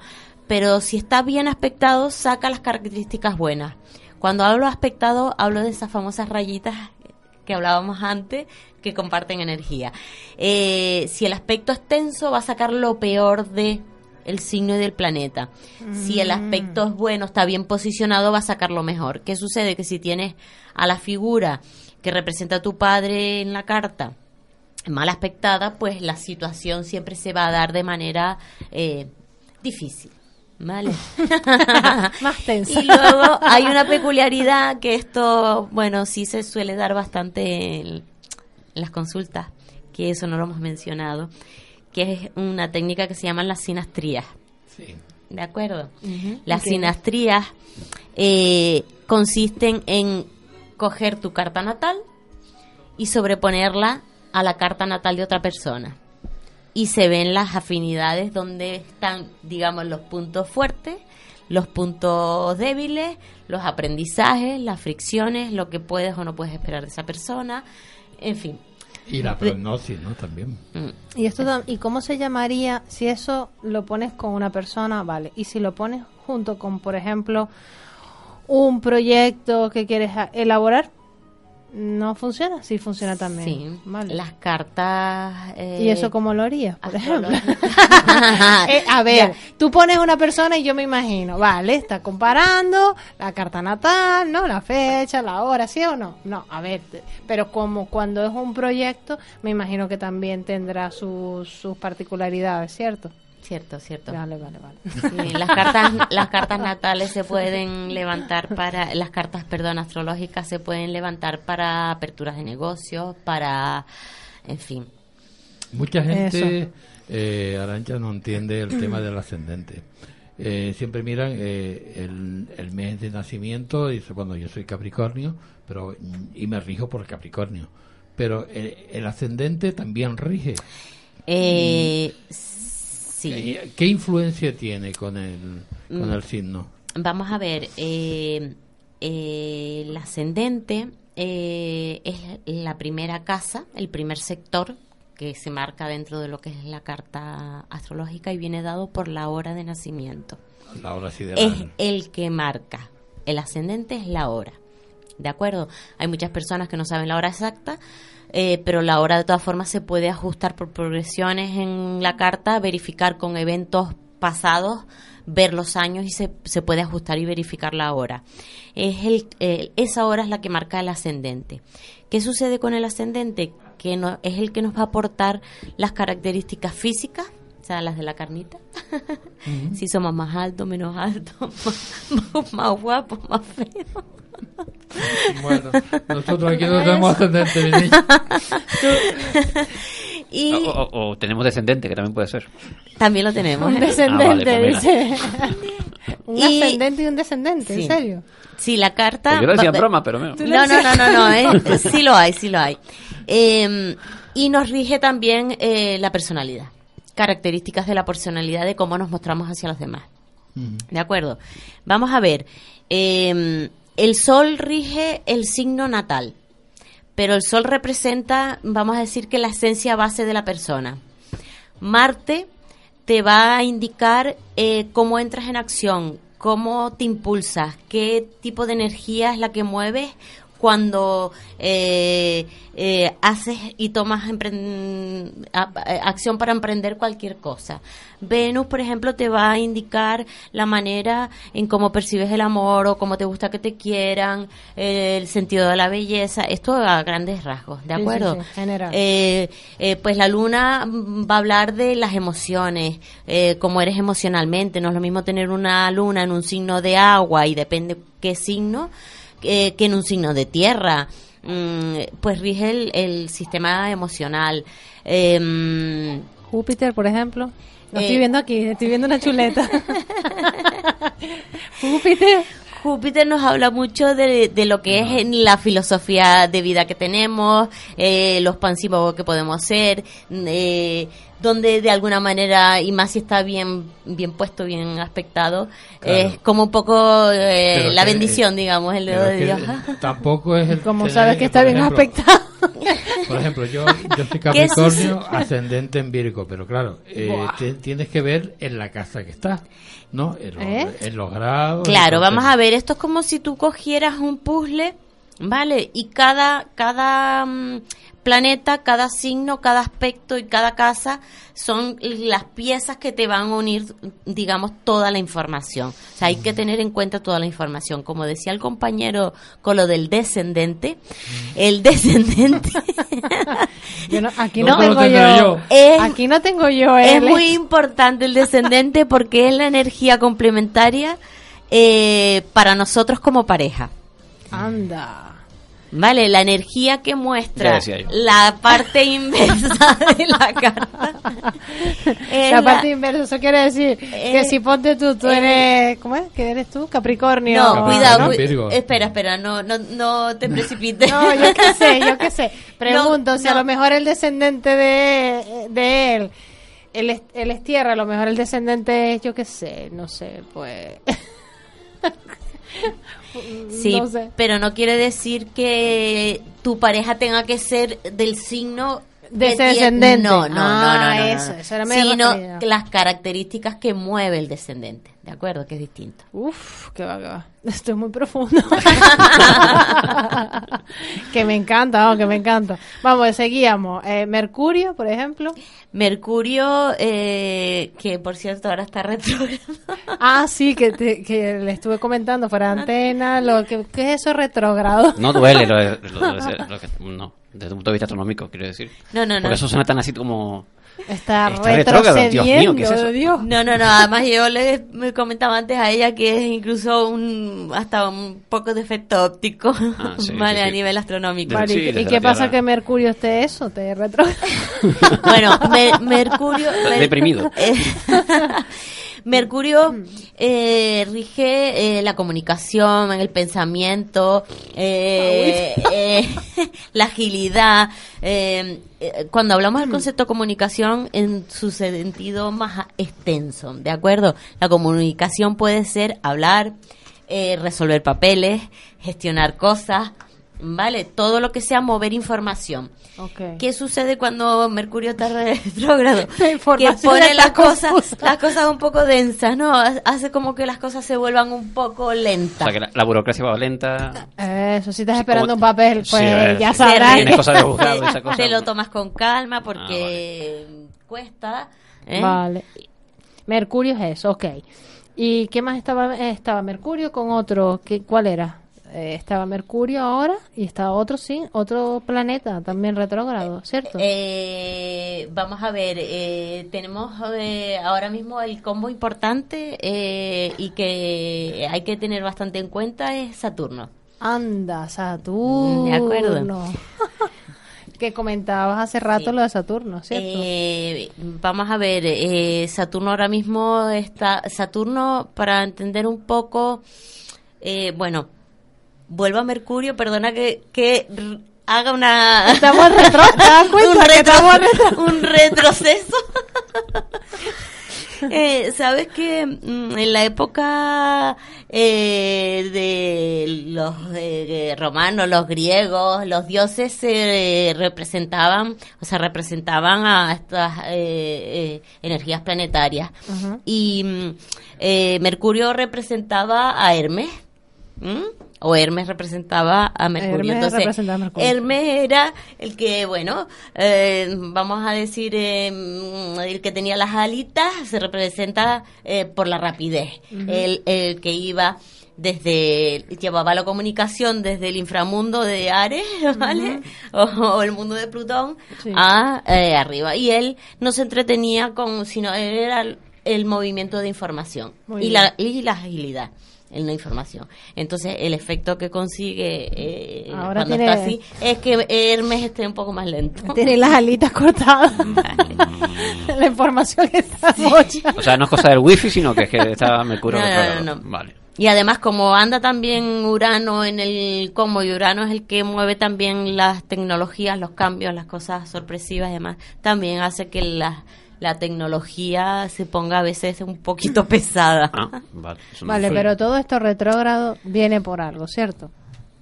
pero si está bien aspectado saca las características buenas cuando hablo aspectado hablo de esas famosas rayitas que hablábamos antes que comparten energía Eh, si el aspecto es tenso va a sacar lo peor de el signo y del planeta. Si el aspecto es bueno, está bien posicionado, va a sacar lo mejor. ¿Qué sucede? Que si tienes a la figura que representa a tu padre en la carta mal aspectada, pues la situación siempre se va a dar de manera eh, difícil. ¿Vale? Más tensa. Y luego hay una peculiaridad que esto, bueno, sí se suele dar bastante en, las consultas, que eso no lo hemos mencionado, que es una técnica que se llaman las sinastrías. Sí. ¿De acuerdo? Las sinastrías eh, consisten en coger tu carta natal y sobreponerla a la carta natal de otra persona. Y se ven las afinidades donde están, digamos, los puntos fuertes, los puntos débiles, los aprendizajes, las fricciones, lo que puedes o no puedes esperar de esa persona, en fin. Y la prognosis, ¿no? También. Mm. ¿Y, esto, ¿Y cómo se llamaría si eso lo pones con una persona? Vale. Y si lo pones junto con, por ejemplo, un proyecto que quieres elaborar, ¿no funciona? Sí funciona también. Sí, Vale. las cartas... eh, ¿Y eso cómo lo harías, por ejemplo? Eh, a ver, Ya. tú pones una persona y yo me imagino, vale, está comparando la carta natal, ¿no? La fecha, la hora, ¿sí o no? No, a ver, pero como cuando es un proyecto, me imagino que también tendrá sus, sus particularidades, ¿cierto? Cierto, cierto. Vale, vale, vale. Sí, las cartas las cartas natales se pueden levantar para las cartas perdón astrológicas se pueden levantar para aperturas de negocios para en fin Mucha gente, eh, Arancha, no entiende el tema del ascendente. Eh, siempre miran eh, el, el mes de nacimiento, dice, bueno, yo soy Capricornio, pero y me rijo por Capricornio. Pero el, el ascendente también rige. eh, sí ¿Qué influencia tiene con el, con Mm. el signo? vamos a ver eh, eh, el ascendente eh, es la primera casa el primer sector que se marca dentro de lo que es la carta astrológica y viene dado por la hora de nacimiento La hora es sideral. el que marca. El ascendente es la hora. ¿De acuerdo? Hay muchas personas que no saben la hora exacta, eh, pero la hora de todas formas se puede ajustar por progresiones en la carta, verificar con eventos pasados, ver los años y se, se puede ajustar y verificar la hora. Es el, esa hora es la que marca el ascendente. ¿Qué sucede con el ascendente? Que no, es el que nos va a aportar las características físicas, o sea, las de la carnita. Si somos más altos, menos altos, más, más, más guapos, más feos. Bueno, nosotros aquí no tenemos ascendente, mi niña. Y O, o- o tenemos descendente, que también puede ser. también lo tenemos. Un ¿eh? descendente, Ah, vale, pues dice. un Y- ascendente y un descendente, Sí. ¿en serio? Sí, la carta... Pues yo lo decía en broma, pero menos. No, no, no, no, no, eh, sí lo hay, sí lo hay. Eh, y nos rige también eh, la personalidad, características de la personalidad de cómo nos mostramos hacia los demás. ¿De acuerdo? Vamos a ver, eh, el sol rige el signo natal, pero el sol representa, vamos a decir que la esencia base de la persona. Marte te va a indicar eh, cómo entras en acción, cómo te impulsas, qué tipo de energía es la que mueves cuando eh, eh, haces y tomas a- acción para emprender cualquier cosa. Venus, por ejemplo, te va a indicar la manera en cómo percibes el amor o cómo te gusta que te quieran, eh, el sentido de la belleza, esto a grandes rasgos, ¿de Sí, sí, acuerdo? sí, general. Eh, eh, pues la luna va a hablar de las emociones, eh, cómo eres emocionalmente. No es lo mismo tener una luna en un signo de agua y depende qué signo, eh, que en un signo de tierra. Mm, pues rige el, el sistema emocional. Em, Júpiter, por ejemplo. Lo Eh, estoy viendo aquí, estoy viendo una chuleta. Júpiter. Júpiter nos habla mucho de, de lo que es en la filosofía de vida que tenemos, eh, los pansivos que podemos ser, eh, donde de alguna manera, y más si está bien bien puesto, bien aspectado, Claro. es como un poco eh, la que, bendición, eh, digamos, el dedo de Dios. que tampoco es el Como sabes que está bien ejemplo, aspectado. Por ejemplo, yo, yo soy ¿Qué Capricornio, ascendente en Virgo, pero claro, eh, te- tienes que ver en la casa que está, ¿no? En los, ¿Eh? en los grados. Claro, vamos a ver, esto es como si tú cogieras un puzzle, ¿vale? Y cada, cada mm, planeta, cada signo, cada aspecto y cada casa son las piezas que te van a unir, digamos, toda la información. O sea, hay que tener en cuenta toda la información. Como decía el compañero con lo del descendente, el descendente Yo no- aquí No, tengo yo. yo. Es- aquí no tengo yo. es muy importante el descendente porque es la energía complementaria eh, para nosotros como pareja. Anda. Vale, la energía que muestra la parte inversa de la carta. es La la- parte inversa, eso quiere decir que Eh, si ponte tú, tú eh, eres, ¿cómo es? ¿Qué eres tú? Capricornio. No, cuidado, ¿no? cu- Virgo. espera, espera, no, no, no te precipites. No, yo qué sé, yo qué sé. Pregunto, No, si a lo mejor el descendente de, de él, él es, él es tierra, a lo mejor el descendente es, yo qué sé, no sé, pues... Sí, no sé. pero no quiere decir que tu pareja tenga que ser del signo De ese descendente. No, no, no, Ah, no, no, no, eso, no. eso era mi Sino las características que mueve el descendente, ¿de acuerdo? Que es distinto. Uf, que va, que va. Esto es muy profundo. que me encanta, vamos, que me encanta. Vamos, seguíamos. Eh, Mercurio, por ejemplo. Mercurio, eh, que por cierto ahora está retrógrado. Ah, sí, que, te- que le estuve comentando fuera de antena. Lo que, ¿Qué es eso retrógrado? No duele lo, de- lo lo que- no, desde un punto de vista astronómico, quiero decir. No, no, no. Porque eso suena tan así como... Está, Está retrógrado, Dios mío, ¿qué es retrocediendo, eso? Dios. No, no, no. Además, yo le me comentaba antes a ella que es incluso un hasta un poco de efecto óptico, Ah, sí, vale, sí, sí. a nivel astronómico. Vale. ¿y qué pasa que Mercurio esté eso? ¿Te retrógrado? Bueno, me- Mercurio. Mer- Deprimido. Mercurio eh, rige eh, la comunicación, el pensamiento, eh, eh, la agilidad. eh, eh, cuando hablamos del concepto comunicación en su sentido más extenso, ¿de acuerdo? La comunicación puede ser hablar, resolver papeles, gestionar cosas, ¿vale? Todo lo que sea mover información. Ok. ¿Qué sucede cuando Mercurio está retrógrado? La Que pone está las cosas, las cosas un poco densas, ¿no? Hace como que las cosas se vuelvan un poco O lentas. sea, que la, la burocracia va lenta. Eso, si estás Sí, esperando un papel, Sí, pues ya sabrás. Tienes que- cosas de juzgado esa te, cosa. te lo tomas con calma porque cuesta. ¿eh? Vale. Mercurio es eso, ok. ¿Y qué más estaba? Estaba Mercurio con otro, ¿qué, ¿cuál era? Eh, estaba Mercurio ahora y estaba otro, sí, otro planeta también retrógrado, ¿cierto? Eh, vamos a ver, eh, tenemos eh, ahora mismo el combo importante eh, y que hay que tener bastante en cuenta es Saturno. Anda, Saturno. De acuerdo. que comentabas hace rato Sí. lo de Saturno, ¿cierto? Eh, vamos a ver, eh, Saturno ahora mismo está. Saturno, para entender un poco, eh, bueno, vuelvo a Mercurio, perdona que, que haga una. Estamos retro, ¿te das cuenta un, retro- estamos retro- un retroceso. Eh, Sabes que mm, en la época eh, de los eh, romanos, los griegos, los dioses se representaban, o sea, representaban a estas eh, eh, energías planetarias. Ajá. Y mm, eh, Mercurio representaba a Hermes. ¿m? O Hermes representaba a Mercurio. Hermes Entonces, representaba a Mercurio. Hermes era el que, bueno, eh, vamos a decir, eh, el que tenía las alitas, se representa eh, por la rapidez. el, el que iba desde, llevaba la comunicación desde el inframundo de Ares, ¿vale? o, o el mundo de Plutón Sí. a eh, arriba. Y él no se entretenía con, sino él era el, el movimiento de información Muy y bien. la, y la agilidad en la información. Entonces, el efecto que consigue eh, Ahora cuando tiene- está así es que Hermes esté un poco más lento. Tiene las alitas cortadas. la información está mocha. O sea, no es cosa del wifi, sino que es que estaba Mercurio No, no, no, no. Vale. Y además, como anda también Urano en el como y Urano es el que mueve también las tecnologías, los cambios, las cosas sorpresivas y demás, también hace que la, la tecnología se ponga a veces un poquito pesada. Ah, vale. No Vale, pero todo esto retrógrado viene por algo, ¿cierto?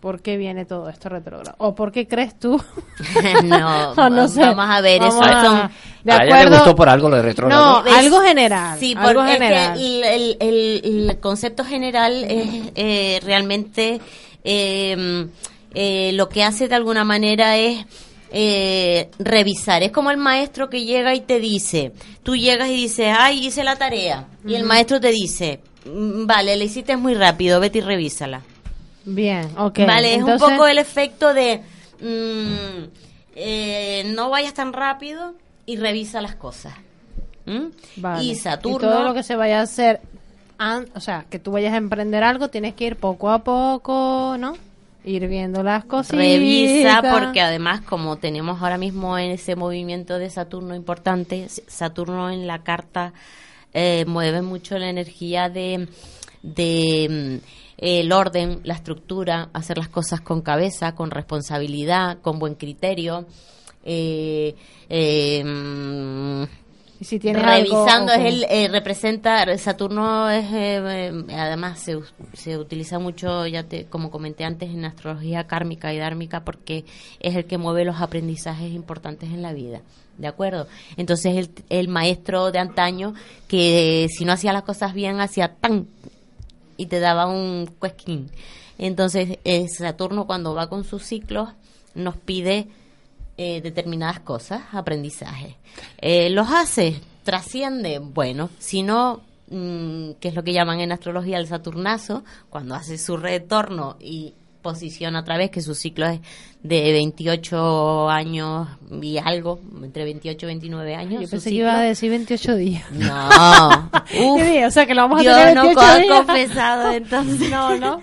¿Por qué viene todo esto retrógrado? ¿O por qué crees tú? no, no sé. vamos a ver, Vamos eso a- son... de a ella le acuerdo- gustó por algo lo de retrógrado. No, algo general. Sí, algo porque es que general. el, el- el- el concepto general es eh, realmente eh, eh, lo que hace de alguna manera es eh, revisar. Es como el maestro que llega y te dice, tú llegas y dices, ay, hice la tarea. Y el maestro te dice, "Mm, vale, la hiciste muy rápido, vete y revísala. Bien, ok. Vale, es un poco el efecto de mm, eh, no vayas tan rápido y revisa las cosas. ¿Mm? Vale. Y Saturno. todo lo que se vaya a hacer, o sea, que tú vayas a emprender algo, tienes que ir poco a poco, ¿no? Ir viendo las cosas. Revisa porque además como tenemos ahora mismo en ese movimiento de Saturno importante, Saturno en la carta eh, mueve mucho la energía de, de mm, el orden, la estructura, hacer las cosas con cabeza, con responsabilidad, con buen criterio. Eh, eh, mm, si revisando algo, es el eh, representa Saturno es eh, eh, además se, se utiliza mucho ya te como comenté antes en astrología kármica y dármica porque es el que mueve los aprendizajes importantes en la vida de acuerdo entonces el, el maestro de antaño que si no hacía las cosas bien hacía tan y te daba un cuesquín. Entonces eh, Saturno cuando va con sus ciclos nos pide eh, determinadas cosas, aprendizaje. Eh, ¿Los hace? ¿Trasciende? Bueno, si no, mm, que es lo que llaman en astrología el Saturnazo, cuando hace su retorno y posiciona otra vez, que su ciclo es de 28 años y algo, entre 28 y 29 años. Yo pensé que ciclo. iba a decir 28 días. No. Uf. ¿Qué día? O sea, que lo vamos a Dios tener no 28 ha días. confesado, entonces. No, no.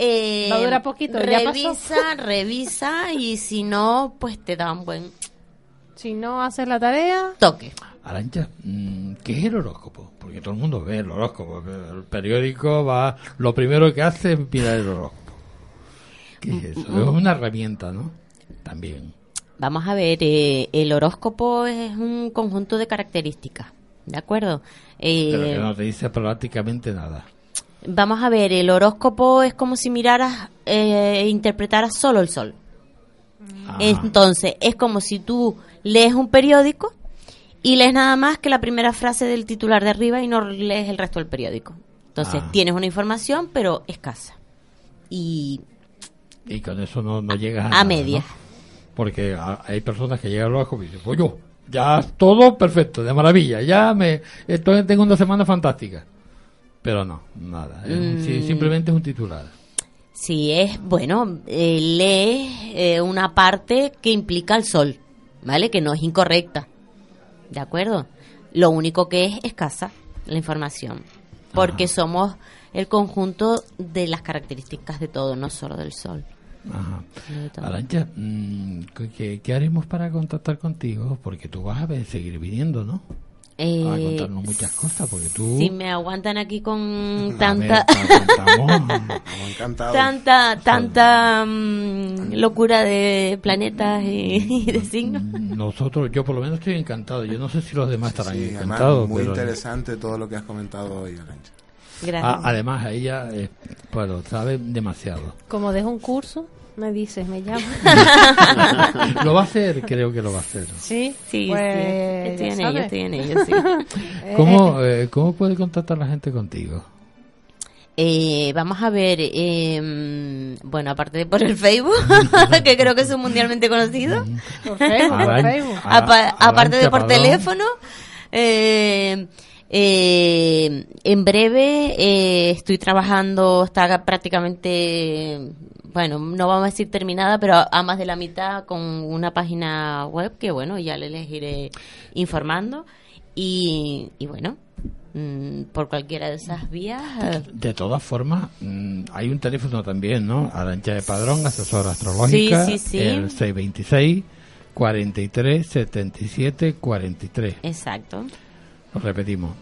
Eh, Va a durar poquito, ya pasó. Revisa, revisa y si no, pues te dan buen Si no haces la tarea, toque. Arancha, mm, ¿qué es el horóscopo? Porque todo el mundo ve el horóscopo. El periódico va, lo primero que hace es mirar el horóscopo. ¿Qué es eso? Es una herramienta, ¿no? También. Vamos a ver, eh, el horóscopo es un conjunto de características, ¿de acuerdo? Eh, Pero que no te dice prácticamente nada. Vamos a ver, el horóscopo es como si miraras eh, e interpretaras solo el sol. Ah. Entonces, es como si tú lees un periódico y lees nada más que la primera frase del titular de arriba y no lees el resto del periódico. Entonces, Ah. tienes una información, pero escasa. Y Y con eso no, no llegas a, a nada. ¿no? Porque a- hay personas que llegan al horóscopo y dicen, pues yo, ya todo perfecto, de maravilla, ya me estoy, tengo una semana fantástica. Pero no, nada. es un- sí, Mm. simplemente es un titular. Sí, es, bueno, eh, lee eh, una parte que implica el sol, ¿vale? Que no es incorrecta, ¿de acuerdo? Lo único que es escasa la información, porque somos el conjunto de las características de todo, no solo del sol. Ajá. Arancha, mm, ¿qué, qué haremos para contactar contigo? Porque tú vas a seguir viniendo, ¿no? Eh, a contarnos muchas cosas, porque tú... Si me aguantan aquí con tanta... ver, tanta tanta mm, locura de planetas y, y de signos. Nosotros, yo por lo menos estoy encantado. Yo no sé si los demás estarán Sí, además, encantados. muy pero- interesante todo lo que has comentado hoy, Arancha. Gracias. Ah, además, ella, eh, bueno, sabe demasiado. como dejo un curso, me dices, me llamas. lo va a hacer, creo que lo va a hacer. Sí, Sí, pues, sí. Estoy ya en ello, estoy en ello, sí. ¿Cómo, eh, ¿Cómo puede contactar la gente contigo? Eh, vamos a ver, eh, bueno, aparte de por el Facebook, que creo que es mundialmente conocido, Por Facebook, por Facebook. Apa- aparte de por teléfono, eh, eh, en breve eh, estoy trabajando, está prácticamente, bueno, no vamos a decir terminada, pero a, a más de la mitad con una página web que, bueno, ya les iré informando. Y, y bueno, mm, por cualquiera de esas vías. eh, De todas formas, mm, hay un teléfono también, ¿no? Arancha de Padrón, asesora astrológica. Sí, sí, sí. El 626 43 77 43. Exacto. Lo repetimos.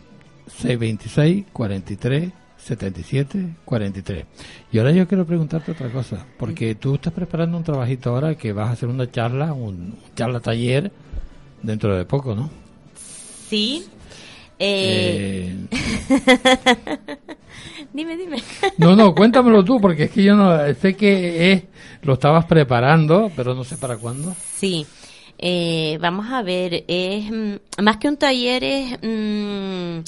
626 43 77 43. Y ahora yo quiero preguntarte otra cosa, porque tú estás preparando un trabajito ahora que vas a hacer una charla, un charla taller dentro de poco, ¿no? Sí. Eh... dime, dime. no, no, cuéntamelo tú, porque es que yo no sé que es, lo estabas preparando, pero no sé para cuándo. Sí. Eh, vamos a ver, es mm, más que un taller, es, mm,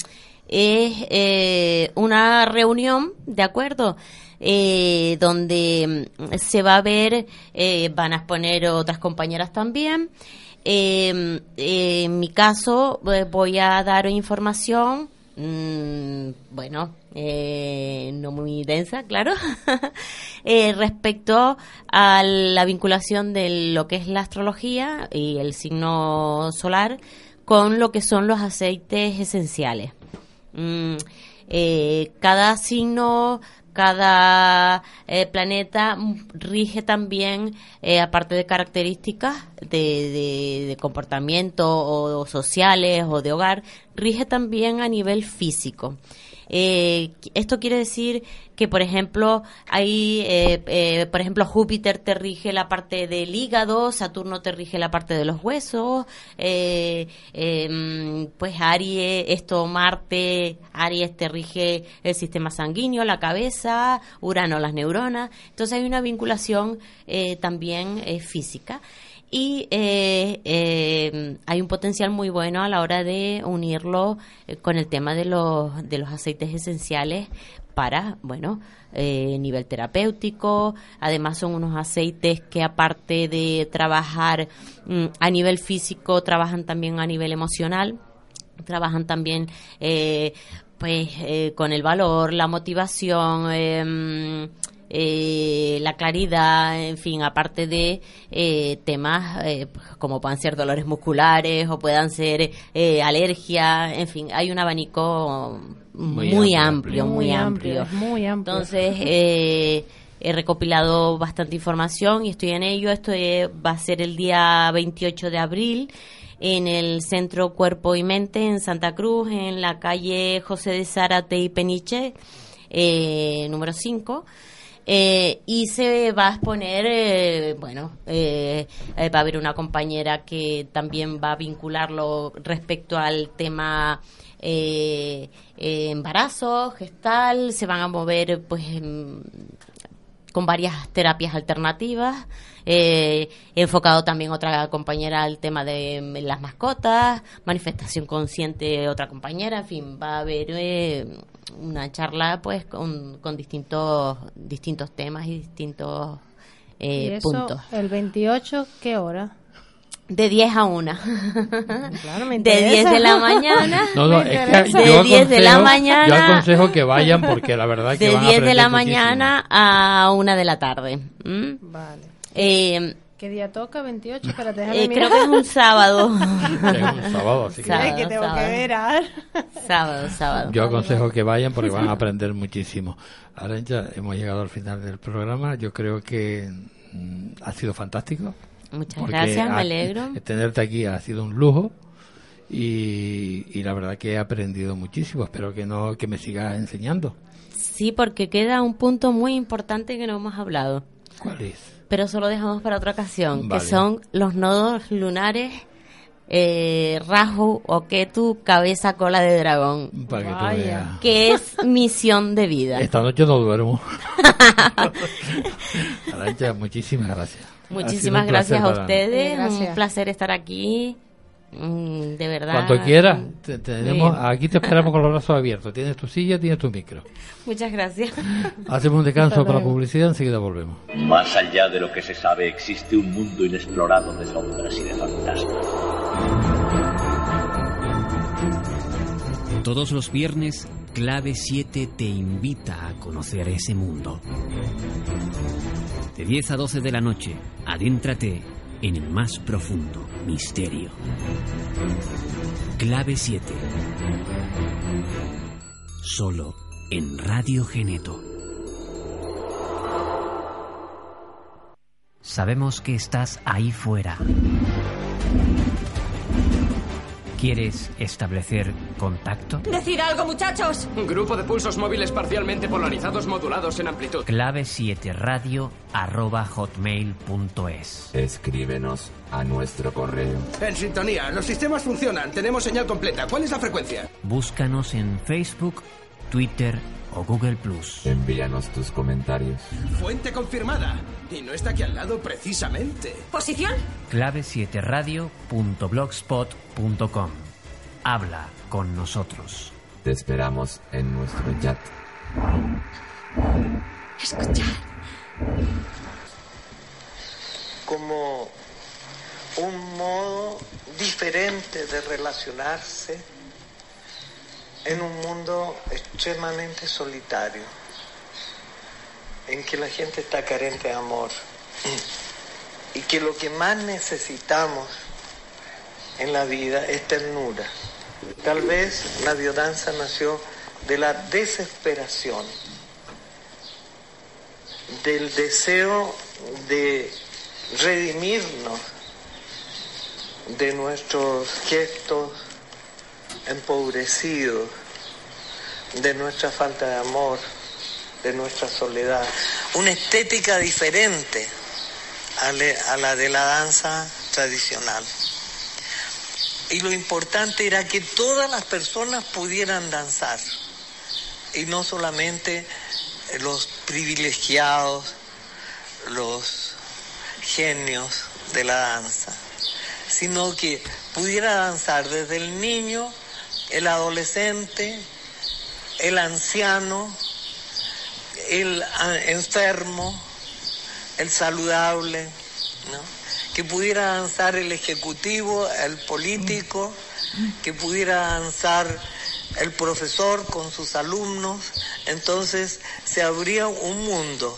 es eh, una reunión, ¿de acuerdo? Eh, donde mm, se va a ver, eh, van a exponer otras compañeras también. Eh, en mi caso, eh, voy a dar información, mm, bueno, eh, no muy densa, claro, eh, respecto a la vinculación de lo que es la astrología y el signo solar con lo que son los aceites esenciales. Mm, eh, cada signo cada eh, planeta rige también, eh, aparte de características de, de- comportamiento o sociales o de hogar, rige también a nivel físico. Eh, esto quiere decir que, por ejemplo, hay, eh, eh, por ejemplo, Júpiter te rige la parte del hígado, Saturno te rige la parte de los huesos, eh, em, pues Aries, esto Marte, Aries te rige el sistema sanguíneo, la cabeza, Urano las neuronas. Entonces hay una vinculación eh, también física y eh, eh, hay un potencial muy bueno a la hora de unirlo eh, con el tema de los de los aceites esenciales para bueno eh, nivel terapéutico. Además son unos aceites que aparte de trabajar mm, a nivel físico trabajan también a nivel emocional trabajan también pues con el valor la motivación em, eh, la claridad, en fin, aparte de eh, temas eh, como puedan ser dolores musculares o puedan ser eh, alergias, en fin, hay un abanico muy, Muy amplio, amplio, muy, amplio. muy amplio. Entonces, eh, he recopilado bastante información y estoy en ello. Esto eh, va a ser el día 28 de abril en el Centro Cuerpo y Mente en Santa Cruz, en la calle José de Zárate y Peniche, eh, número 5. Eh, y se va a exponer, eh, bueno, eh, eh, va a haber una compañera que también va a vincularlo respecto al tema eh, eh, embarazo, gestal, se van a mover pues con varias terapias alternativas, eh, he enfocado también otra compañera al tema de em, las mascotas, manifestación consciente otra compañera, en fin, va a haber eh, una charla pues con, con distintos distintos temas y distintos eh, ¿Y eso, puntos. el 28, ¿qué hora? De 10 a 1. Claro, me de 10 interesa. de la mañana. No, no, es que De yo 10 de la aconsejo- mañana- Yo aconsejo que vayan porque la verdad que de van a 10 de la muchísimo. mañana a 1 de la tarde. ¿m? Vale. Eh, ¿Qué día toca? 28, espérate, déjame eh, mirar. creo que es un sábado. Es un sábado, así que Sábado, que tengo sábado. que ver. ah. Sábado, sábado. yo aconsejo que vayan porque van a aprender muchísimo. Ahora ya hemos llegado al final del programa. Yo creo que mm, ha sido fantástico. Muchas gracias, me alegro. Tenerte aquí ha sido un lujo. Y, y la verdad que he aprendido muchísimo. Espero que no que me sigas enseñando. Sí, porque queda un punto muy importante que no hemos hablado, ¿Cuál es? pero solo dejamos para otra ocasión, Vale. que son los nodos lunares eh, Rahu o Ketu, cabeza, cola de dragón, Para que tú Vaya. veas. que es misión de vida. Esta noche no duermo. Arancha, muchísimas gracias. Muchísimas gracias a ustedes, Gracias. un placer estar aquí, mm, de verdad. Cuando quieras, te- tenemos, aquí te esperamos con los brazos abiertos. Tienes tu silla, tienes tu micro. Muchas gracias. Hacemos un descanso para luego. publicidad, enseguida volvemos. Más allá de lo que se sabe, existe un mundo inexplorado de sombras y de fantasmas. Todos los viernes, Clave 7 te invita a conocer ese mundo. De 10 a 12 de la noche, adéntrate en el más profundo misterio. Clave 7. Solo en Radio Geneto. Sabemos que estás ahí fuera. ¿Quieres establecer contacto? ¡Decid algo, muchachos! Grupo de pulsos móviles parcialmente polarizados modulados en amplitud. Clave 7 radio arroba hotmail.es. Escríbenos a nuestro correo. En sintonía, los sistemas funcionan, tenemos señal completa. ¿Cuál es la frecuencia? Búscanos en Facebook, Twitter o Google Plus. Envíanos tus comentarios. Fuente confirmada. Y no está aquí al lado precisamente. ¿Posición? Clave 7 radio.blogspot.com. Habla con nosotros. Te esperamos en nuestro chat. Escuchar. Como un modo diferente de relacionarse en un mundo extremadamente solitario, en que la gente está carente de amor y que lo que más necesitamos en la vida es ternura. Tal vez la biodanza nació de la desesperación, del deseo de redimirnos de nuestros gestos empobrecidos, de nuestra falta de amor, de nuestra soledad. Una estética diferente a, la de la danza tradicional. Y lo importante era que todas las personas pudieran danzar y no solamente los privilegiados, los genios de la danza, sino que pudiera danzar desde el niño, el adolescente, el anciano, el ah, enfermo, el saludable, ¿no? que pudiera danzar el ejecutivo, el político, que pudiera danzar el profesor con sus alumnos, entonces se abría un mundo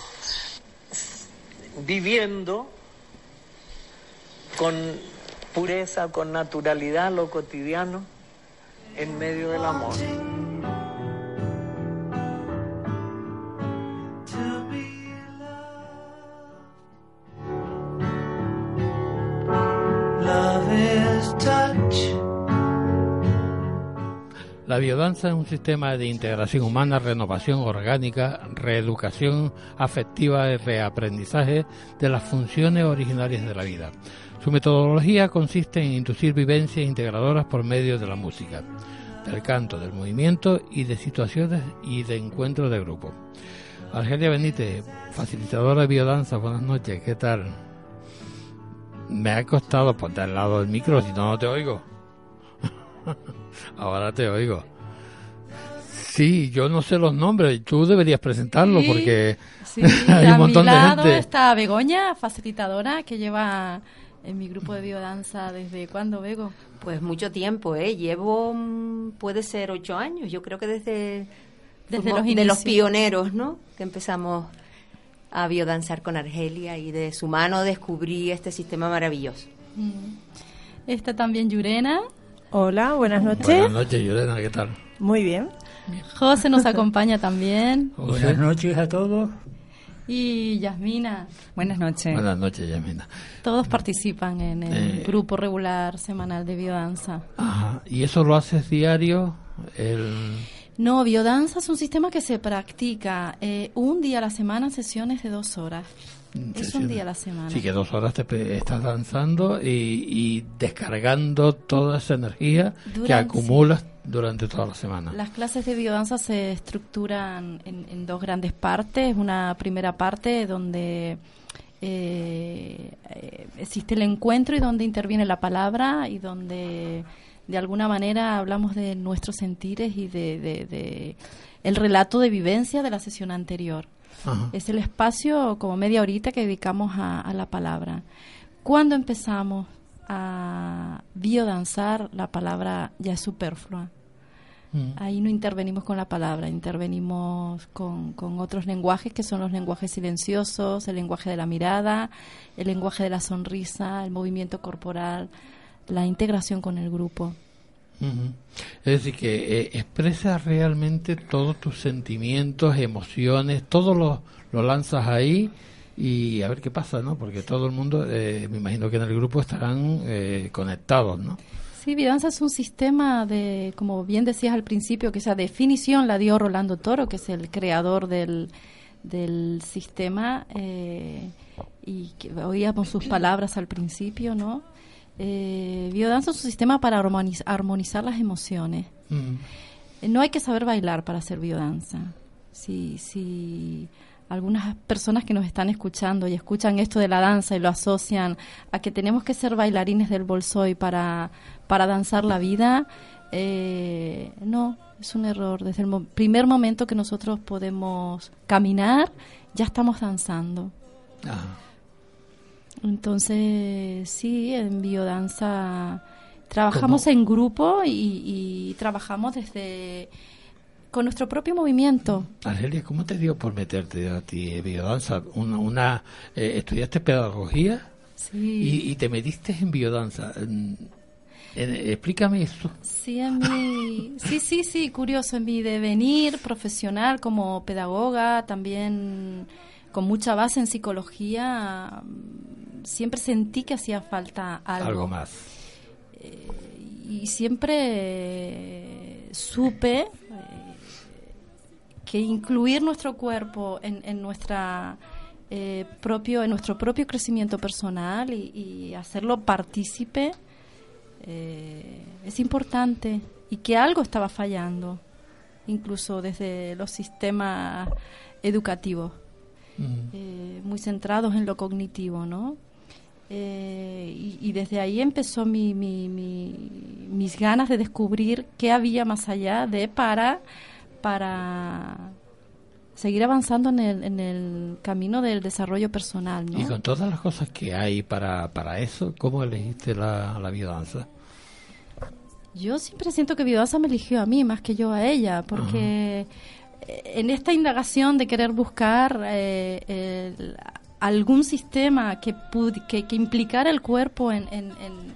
viviendo con pureza, con naturalidad lo cotidiano en medio del amor. La biodanza es un sistema de integración humana, renovación orgánica, reeducación afectiva y reaprendizaje de las funciones originarias de la vida. Su metodología consiste en inducir vivencias integradoras por medio de la música, del canto, del movimiento y de situaciones y de encuentros de grupo. Argelia Benítez, facilitadora de biodanza, buenas noches, ¿qué tal? Me ha costado ponerte al lado del micro, si no, no te oigo. Ahora te oigo. Sí, yo no sé los nombres, tú deberías presentarlo Sí, porque Sí, hay a un montón mi de lado gente. está Begoña, facilitadora, que lleva en mi grupo de biodanza desde cuándo, Bego. Pues mucho tiempo, ¿eh? Llevo, mm, puede ser ocho años, yo creo que desde, Desde los de los inicios. pioneros, ¿no? Que empezamos a biodanzar con Argelia y de su mano descubrí este sistema maravilloso. Mm. Está también Yurena. Hola, buenas noches. Buenas noches, Yolena, ¿qué tal? Muy bien. José nos acompaña también. Buenas noches a todos. Y Yasmina. Buenas noches. Buenas noches, Yamina. Todos participan en el Eh. grupo regular semanal de biodanza. Ajá. ¿Y eso lo haces diario? El... No, biodanza es un sistema que se practica eh, un día a la semana, sesiones de dos horas. Es un día a la semana. Sí, que dos horas te estás danzando y, y descargando toda esa energía que acumulas durante toda la semana. Las clases de biodanza se estructuran en, en dos grandes partes. Una primera parte donde eh, existe el encuentro y donde interviene la palabra y donde de alguna manera hablamos de nuestros sentires y de, de- de el relato de vivencia de la sesión anterior. Ajá. Es el espacio como media horita que dedicamos a, a la palabra. Cuando empezamos a biodanzar, la palabra ya es superflua. Mm. Ahí no intervenimos con la palabra, intervenimos con, con otros lenguajes que son los lenguajes silenciosos, el lenguaje de la mirada, el lenguaje de la sonrisa, el movimiento corporal, la integración con el grupo. Es decir, que eh, expresas realmente todos tus sentimientos, emociones, todo lo, lo lanzas ahí y a ver qué pasa, ¿no? Porque todo el mundo, eh, me imagino que en el grupo estarán eh, conectados, ¿no? Sí, biodanza es un sistema de, como bien decías al principio, que esa definición la dio Rolando Toro, que es el creador del, del sistema, eh, y que oíamos sus palabras al principio, ¿no? Eh, biodanza es un sistema para armoniz- armonizar las emociones. Eh, No hay que saber bailar para hacer biodanza. Si, si algunas personas que nos están escuchando y escuchan esto de la danza y lo asocian a que tenemos que ser bailarines del bolsoy para, para danzar la vida, eh, no, es un error. Desde el mo- primer momento que nosotros podemos caminar, ya estamos danzando. Entonces, sí, en biodanza trabajamos ¿Cómo? en grupo y, y trabajamos desde con nuestro propio movimiento. Argelia, ¿cómo te dio por meterte a ti en biodanza? Una, una, eh, ¿Estudiaste pedagogía? Sí. Y, y te metiste en biodanza. Mm, eh, explícame eso. Sí, en mi, sí, sí, sí, curioso, en mi devenir profesional como pedagoga, también con mucha base en psicología, mm, siempre sentí que hacía falta algo. Algo más. y siempre eh, supe eh, que incluir nuestro cuerpo en, en nuestra eh, propio en nuestro propio crecimiento personal y, y hacerlo partícipe eh, es importante. Y que algo estaba fallando incluso desde los sistemas educativos eh, muy centrados en lo cognitivo no y, y desde ahí empezó mi, mi- mi- mis ganas de descubrir qué había más allá de para para seguir avanzando en el, en el camino del desarrollo personal ¿no? Y con todas las cosas que hay para, para eso, ¿cómo elegiste la, la biodanza? Yo siempre siento que Biodanza me eligió a mí más que yo a ella, porque en esta indagación de querer buscar eh, el- algún sistema que, pud- que, que implicara el cuerpo en, en, en-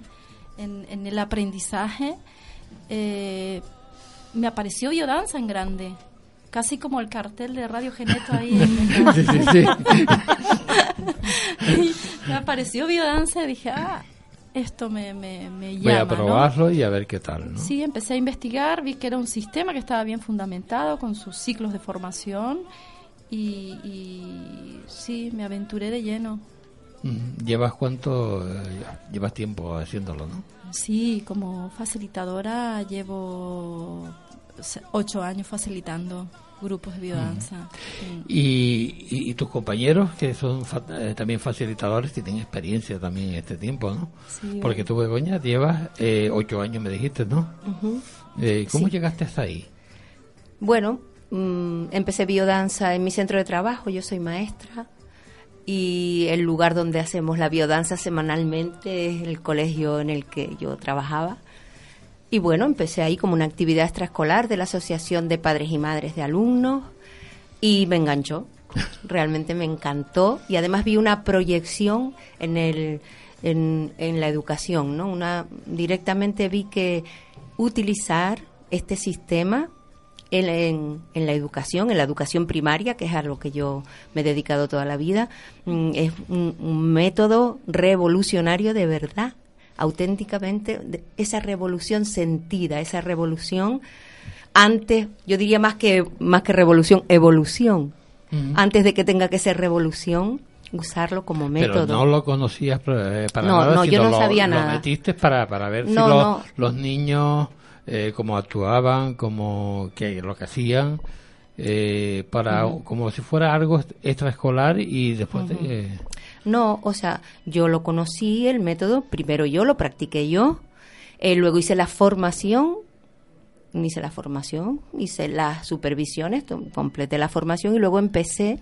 en- en el aprendizaje, eh, me apareció Biodanza en grande. Casi como el cartel de Radio Geneto ahí. en- Sí, sí, sí. me apareció Biodanza y dije, ah, esto me, me, me llama. Voy a ¿no? probarlo y a ver qué tal, ¿no? Sí, empecé a investigar, vi que era un sistema que estaba bien fundamentado con sus ciclos de formación y, y sí, me aventuré de lleno. Mm, ¿Llevas cuánto? eh, llevas tiempo haciéndolo, ¿no? Sí, como facilitadora llevo ocho años facilitando grupos de biodanza. Mm. Y, y, y tus compañeros, que son fa- eh, también facilitadores, tienen experiencia también en este tiempo, ¿no? Sí, Porque tú, Begoña, llevas eh, ocho años, me dijiste, ¿no? Eh, ¿Cómo Sí. llegaste hasta ahí? Bueno, mm, empecé biodanza en mi centro de trabajo, yo soy maestra y el lugar donde hacemos la biodanza semanalmente es el colegio en el que yo trabajaba. Y bueno, empecé ahí como una actividad extraescolar de la Asociación de Padres y Madres de Alumnos y me enganchó, realmente me encantó y además vi una proyección en, el, en, en la educación, ¿no? Una, directamente vi que utilizar este sistema en, en- en la educación, en la educación primaria, que es a lo que yo me he dedicado toda la vida, mm, es un, un método revolucionario de verdad, auténticamente, de- esa revolución sentida, esa revolución antes, yo diría más que, más que revolución, evolución, antes de que tenga que ser revolución, usarlo como método. Pero no lo conocías eh, para No, nada, no, yo no lo- sabía lo nada. metiste para, para ver si No, los, no. los niños, eh, cómo actuaban, cómo, qué, lo que hacían, eh, para como si fuera algo extraescolar y después... Ujú. eh, No, o sea, yo lo conocí, el método, primero yo lo practiqué yo, eh, luego hice la formación, hice la formación, hice las supervisiones, completé la formación y luego empecé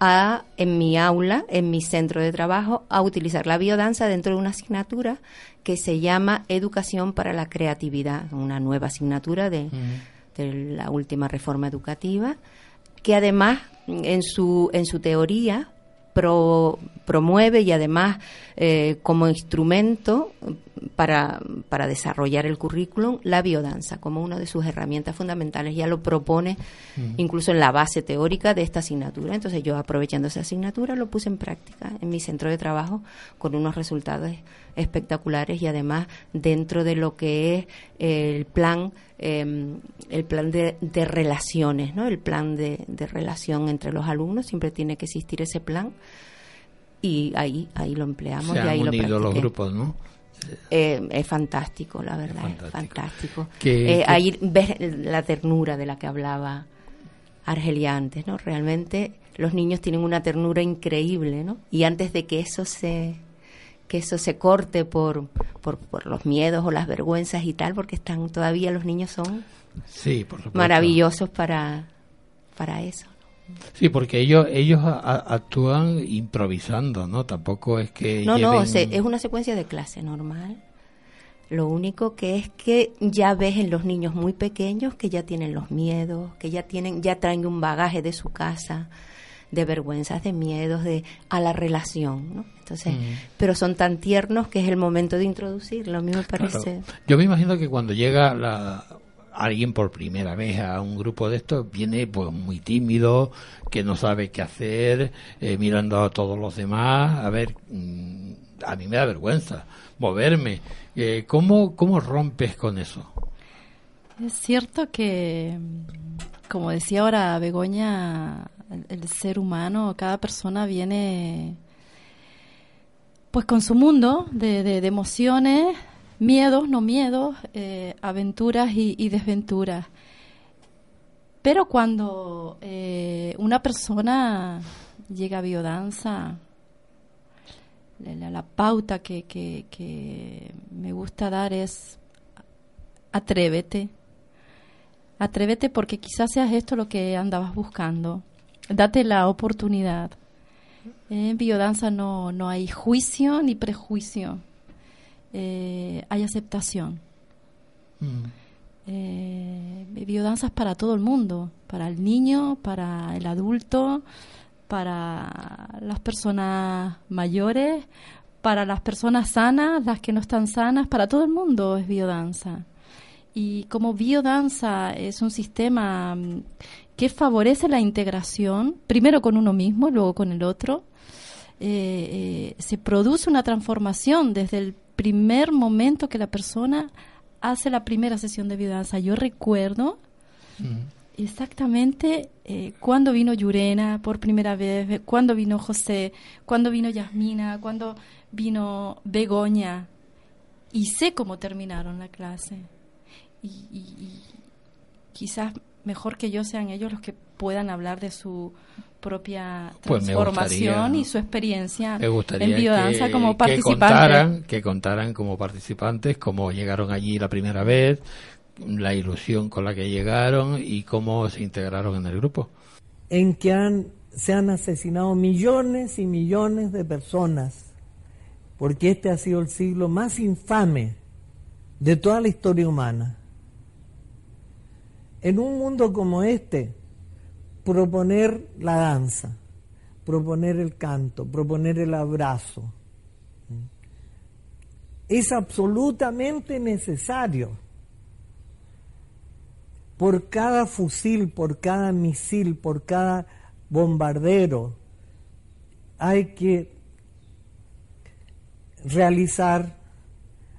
a, en mi aula, en mi centro de trabajo, a utilizar la biodanza dentro de una asignatura que se llama Educación para la Creatividad, una nueva asignatura de, de la última reforma educativa, que además en su, en su teoría pro- promueve y además eh, como instrumento para, para desarrollar el currículum la biodanza como una de sus herramientas fundamentales. Ya lo propone incluso en la base teórica de esta asignatura. Entonces yo aprovechando esa asignatura lo puse en práctica en mi centro de trabajo con unos resultados espectaculares y además dentro de lo que es el plan eh, el plan de, de relaciones, ¿no? El plan de, de relación entre los alumnos siempre tiene que existir ese plan y ahí ahí lo empleamos Se y han ahí lo unido los practiqué. grupos, ¿no? Eh, es fantástico, la verdad, es fantástico. Que- Eh, que- ahí ves la ternura de la que hablaba Argelia antes, ¿no? Realmente los niños tienen una ternura increíble, ¿no? Y antes de que eso se que eso se corte por, por, por los miedos o las vergüenzas y tal, porque están todavía los niños son Sí, por maravillosos para, para eso. Sí, porque ellos ellos a- actúan improvisando, ¿no? Tampoco es que No, no, se- es una secuencia de clase normal. Lo único que es que ya ves en los niños muy pequeños que ya tienen los miedos, que ya tienen, ya traen un bagaje de su casa, de vergüenzas, de miedos, de a la relación, ¿no? Entonces, Mm. pero son tan tiernos que es el momento de introducirlo. A mí me Claro. parece. Yo me imagino que cuando llega la, alguien por primera vez a un grupo de estos, viene pues muy tímido, que no sabe qué hacer, eh, mirando a todos los demás. A ver, mm, a mí me da vergüenza moverme. Eh, ¿cómo, ¿Cómo rompes con eso? Es cierto que, como decía ahora Begoña, el, el ser humano, cada persona viene pues con su mundo de, de- de emociones, miedos, no miedos, eh, aventuras y, desventuras. Pero cuando eh, una persona llega a biodanza, la, la- pauta que, que- que me gusta dar es atrévete. Atrévete porque quizás seas esto lo que andabas buscando. Date la oportunidad. En biodanza no, no hay juicio ni prejuicio. Eh, hay aceptación. Eh, biodanza es para todo el mundo, para el niño, para el adulto, para las personas mayores, para las personas sanas, las que no están sanas, para todo el mundo es biodanza. Y como biodanza es un sistema mm, que favorece la integración, primero con uno mismo y luego con el otro, eh, eh, se produce una transformación desde el primer momento que la persona hace la primera sesión de biodanza. Yo recuerdo exactamente eh, cuando vino Yurena por primera vez, cuando vino José, cuando vino Yasmina, cuando vino Begoña. Y sé cómo terminaron la clase. Y, y- y quizás mejor que yo sean ellos los que puedan hablar de su propia Pues transformación gustaría- y su experiencia Me gustaría en biodanza que, como que participante. contaran, que contaran como participantes cómo llegaron allí la primera vez, la ilusión con la que llegaron y cómo se integraron en el grupo. en que han, se han asesinado millones y millones de personas, porque este ha sido el siglo más infame de toda la historia humana. En un mundo como este, proponer la danza, proponer el canto, proponer el abrazo, es absolutamente necesario por cada fusil, por cada misil, por cada bombardero, hay que realizar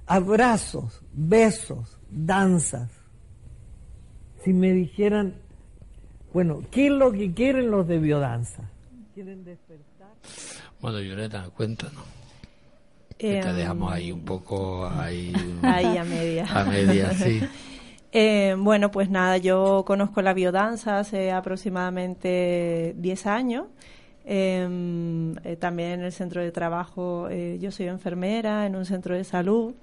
abrazos, besos, danzas. Si me dijeran, bueno, ¿qué es lo que quieren los de biodanza? ¿Quieren despertar? Bueno, Violeta, cuéntanos. Que Eh, te dejamos ahí un poco ahí, Ahí a media. A media, sí. Eh, bueno, pues nada, yo conozco la biodanza hace aproximadamente 10 años. Eh, eh, también en el centro de trabajo, eh, yo soy enfermera en un centro de salud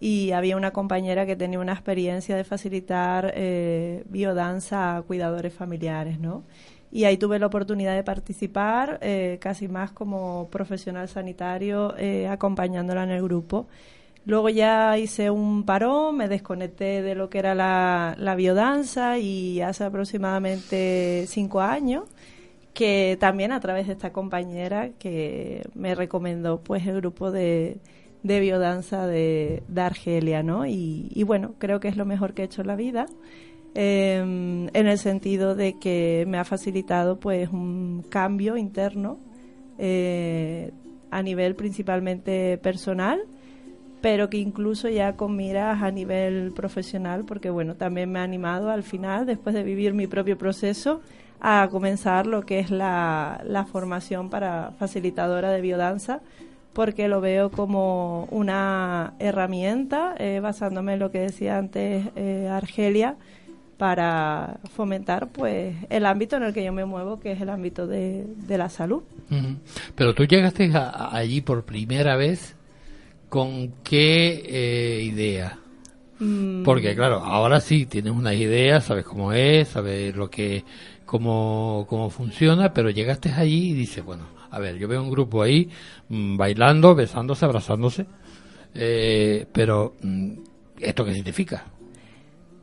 y había una compañera que tenía una experiencia de facilitar eh, biodanza a cuidadores familiares, ¿no? Y ahí tuve la oportunidad de participar, eh, casi más como profesional sanitario, eh, acompañándola en el grupo. Luego ya hice un parón, me desconecté de lo que era la, la biodanza y hace aproximadamente cinco años que también a través de esta compañera que me recomendó pues el grupo de, de biodanza de, de Argelia, ¿no? Y, y bueno, creo que es lo mejor que he hecho en la vida. eh, en el sentido de que me ha facilitado pues un cambio interno eh, a nivel principalmente personal pero que incluso ya con miras a nivel profesional porque bueno también me ha animado al final después de vivir mi propio proceso a comenzar lo que es la, la formación para facilitadora de biodanza porque lo veo como una herramienta eh, basándome en lo que decía antes eh, Argelia para fomentar pues el ámbito en el que yo me muevo que es el ámbito de, de la salud. Pero tú llegaste a- a- allí por primera vez con qué eh, idea. Mm, Porque claro, ahora sí tienes una idea, sabes cómo es, sabes lo que, cómo, cómo funciona, pero llegaste allí y dices, bueno, a ver, yo veo un grupo ahí mm, bailando, besándose, abrazándose, eh, pero mm, ¿esto qué significa?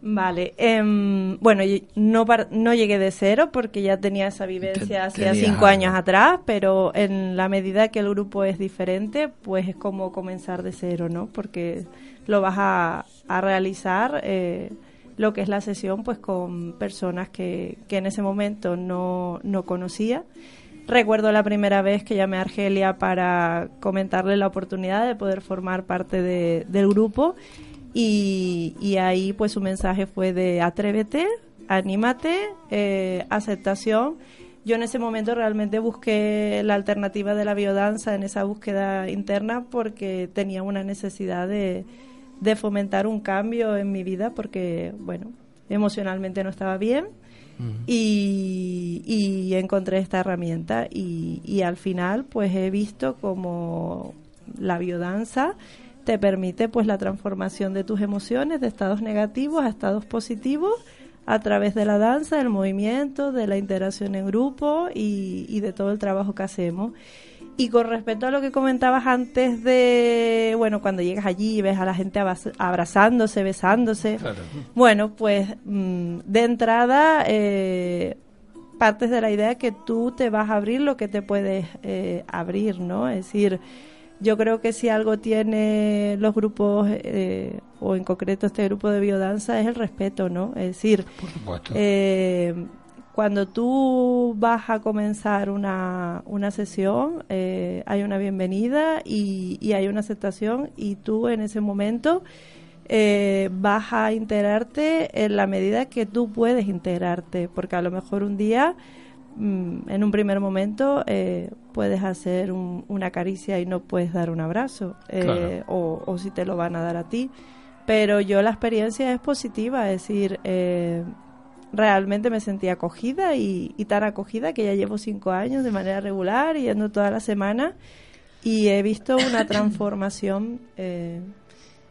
Vale, em, bueno, no, par- no llegué de cero porque ya tenía esa vivencia hacía cinco años atrás, pero en la medida que el grupo es diferente, pues es como comenzar de cero, ¿no? Porque lo vas a, a realizar eh, lo que es la sesión, pues con personas que, que en ese momento no, no conocía. Recuerdo la primera vez que llamé a Argelia para comentarle la oportunidad de poder formar parte de- del grupo y, ahí pues su mensaje fue de atrévete, anímate, eh, aceptación. Yo en ese momento realmente busqué la alternativa de la biodanza en esa búsqueda interna porque tenía una necesidad de, de fomentar un cambio en mi vida porque, bueno, emocionalmente no estaba bien y, y encontré esta herramienta y, y al final pues he visto como la biodanza te permite pues la transformación de tus emociones de estados negativos a estados positivos a través de la danza, del movimiento, de la interacción en grupo y, y de todo el trabajo que hacemos. Y con respecto a lo que comentabas antes de, bueno, cuando llegas allí y ves a la gente abrazándose, besándose, bueno, pues mm, de entrada eh, partes de la idea que tú te vas a abrir lo que te puedes eh, abrir, ¿no? Es decir, yo creo que si algo tiene los grupos, eh, o en concreto este grupo de biodanza, es el respeto, ¿no? Es decir, supuesto. Cuando tú vas a comenzar una, una sesión, eh, hay una bienvenida y, y hay una aceptación y tú en ese momento eh, vas a integrarte en la medida que tú puedes integrarte, porque a lo mejor un día, mm, en un primer momento, eh, puedes hacer un- una caricia y no puedes dar un abrazo, o, o si te lo van a dar a ti. Pero yo la experiencia es positiva, es decir, eh, realmente me sentí acogida y, y tan acogida que ya llevo cinco años de manera regular, yendo toda la semana y he visto una transformación eh,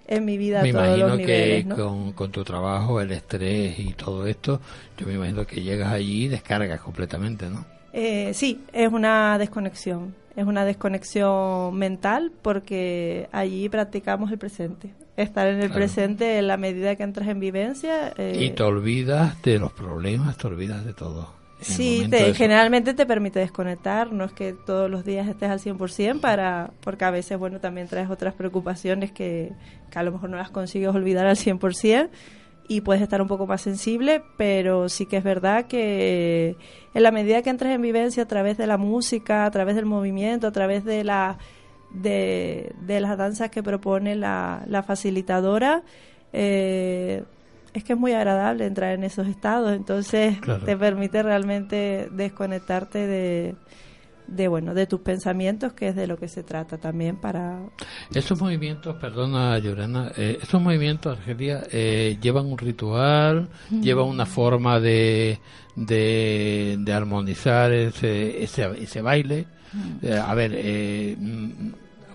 en mi vida me a todos imagino los niveles. que ¿no? con, con tu trabajo, el estrés y todo esto, yo me imagino que llegas allí y descargas completamente, ¿no? Eh, sí, es una desconexión. Es una desconexión mental porque allí practicamos el presente. Estar en el Claro. presente en la medida que entras en vivencia. eh, Y te olvidas de los problemas, te olvidas de todo. Sí, te- generalmente te permite desconectar, no es que todos los días estés al 100% para, porque a veces, bueno, también traes otras preocupaciones que, que a lo mejor no las consigues olvidar al 100% y puedes estar un poco más sensible, pero sí que es verdad que en la medida que entres en vivencia a través de la música, a través del movimiento, a través de la de, de las danzas que propone la, la facilitadora, eh, es que es muy agradable entrar en esos estados, entonces Claro. te permite realmente desconectarte de, de bueno de tus pensamientos, que es de lo que se trata también para Esos movimientos, perdona Llorena, eh, esos movimientos, Argelia, eh, llevan un ritual, Mm. llevan una forma de, de, de armonizar ese, ese, ese baile. Mm. Eh, a ver, eh, mm,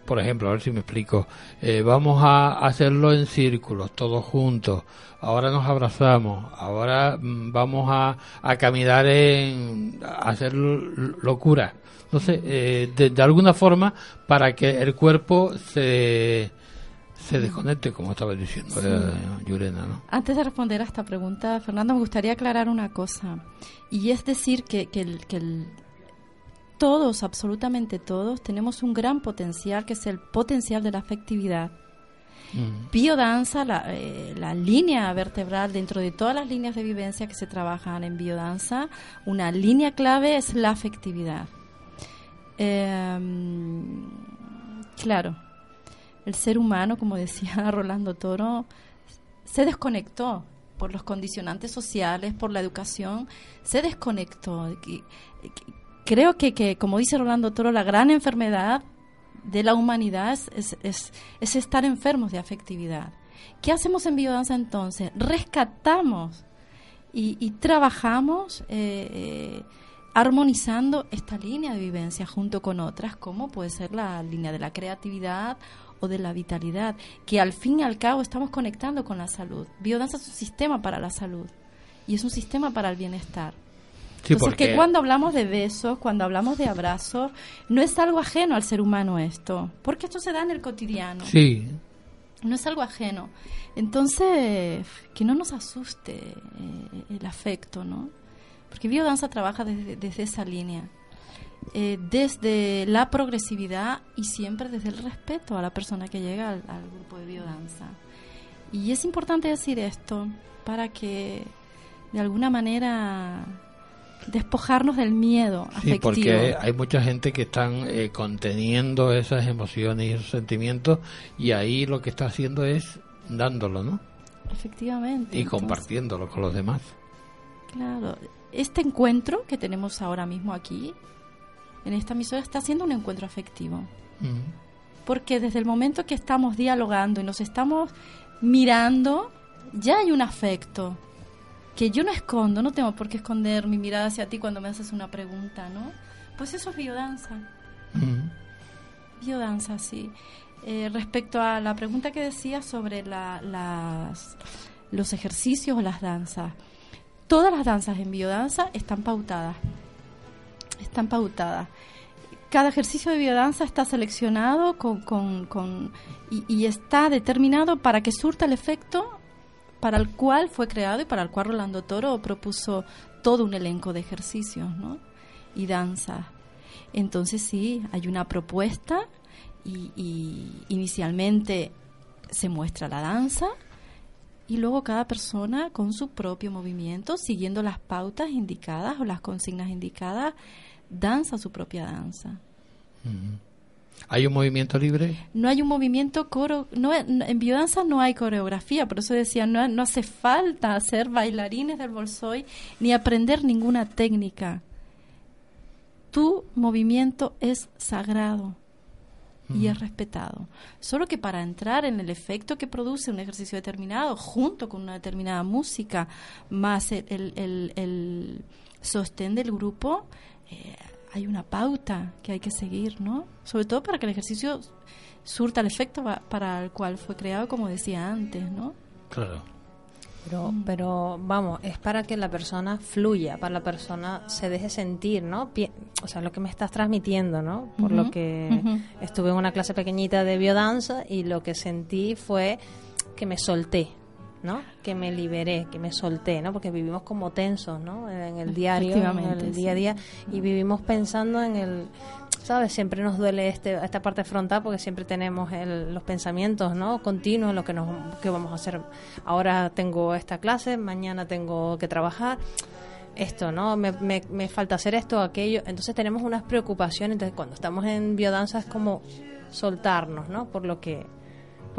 por ejemplo, a ver si me explico. Eh, vamos a hacerlo en círculos, todos juntos. Ahora nos abrazamos. Ahora mm, vamos a, a caminar en. a hacer locura. No sé, eh, de, de alguna forma para que el cuerpo se, se desconecte, como estaba diciendo Sí. eh, Yurena, ¿no? Antes de responder a esta pregunta, Fernando, me gustaría aclarar una cosa. Y es decir que, que el, que el- todos, absolutamente todos, tenemos un gran potencial que es el potencial de la afectividad. Mm. Biodanza, la, eh, la línea vertebral dentro de todas las líneas de vivencia que se trabajan en biodanza, una línea clave es la afectividad. Em, claro, el ser humano, como decía Rolando Toro, se desconectó por los condicionantes sociales, por la educación, se desconectó. Creo que, que, como dice Rolando Toro, la gran enfermedad de la humanidad es, es, es- es estar enfermos de afectividad. ¿Qué hacemos en biodanza entonces? Rescatamos y, y trabajamos eh, eh, armonizando esta línea de vivencia junto con otras, como puede ser la línea de la creatividad o de la vitalidad, que al fin y al cabo estamos conectando con la salud. Biodanza es un sistema para la salud y es un sistema para el bienestar. Sí, Entonces, porque- que cuando hablamos de besos, cuando hablamos de abrazos, no es algo ajeno al ser humano esto, porque esto se da en el cotidiano. Sí, No es algo ajeno. Entonces, que no nos asuste eh, el afecto, ¿no? Porque biodanza trabaja desde, desde esa línea. Eh, desde la progresividad y siempre desde el respeto a la persona que llega al, al grupo de biodanza. Y es importante decir esto para que de alguna manera despojarnos del miedo afectivo. Sí, porque hay mucha gente que están eh, conteniendo esas emociones y esos sentimientos y ahí lo que está haciendo es dándolo, ¿no? Efectivamente. Y Entonces, compartiéndolo con los demás. Claro, este encuentro que tenemos ahora mismo aquí, en esta emisora, está siendo un encuentro afectivo. Porque desde el momento que estamos dialogando y nos estamos mirando, ya hay un afecto que yo no escondo, no tengo por qué esconder mi mirada hacia ti cuando me haces una pregunta, ¿no? Pues eso es biodanza. Mm. Biodanza, sí. Eh, respecto a la pregunta que decía sobre la- las, los ejercicios o las danzas, todas las danzas en biodanza están pautadas. Están pautadas. Cada ejercicio de biodanza está seleccionado con, con- con- y, y está determinado para que surta el efecto para el cual fue creado y para el cual Rolando Toro propuso todo un elenco de ejercicios ¿no? y danzas. Entonces sí, hay una propuesta y, y inicialmente se muestra la danza y luego cada persona con su propio movimiento, siguiendo las pautas indicadas o las consignas indicadas, danza su propia danza. Mm. ¿Hay un movimiento libre? No hay un movimiento coro, no, en biodanza no hay coreografía, por eso decía, no, no hace falta ser bailarines del bolsoy ni aprender ninguna técnica. Tu movimiento es sagrado y es respetado. Solo que para entrar en el efecto que produce un ejercicio determinado, junto con una determinada música, más el, el, el- el sostén del grupo, eh, hay una pauta que hay que seguir, ¿no? Sobre todo para que el ejercicio surta el efecto pa- para el cual fue creado, como decía antes, ¿no? Claro. Pero, pero vamos, es para que la persona fluya, para la persona se deje sentir, ¿no? Pi- o sea, lo que me estás transmitiendo, ¿no? Por lo que estuve en una clase pequeñita de biodanza y lo que sentí fue que me solté, ¿no? Que me liberé, que me solté, ¿no? Porque vivimos como tensos, ¿no? En el diario, en el día a día y vivimos pensando en el ¿sabes? Siempre nos duele este, esta parte frontal porque siempre tenemos el- los pensamientos, ¿no? Continuos, lo que nos que vamos a hacer. Ahora tengo esta clase, mañana tengo que trabajar. Esto, ¿no? Me, me, me falta hacer esto, aquello. Entonces tenemos unas preocupaciones. Entonces cuando estamos en biodanza es como soltarnos, ¿no? Por lo que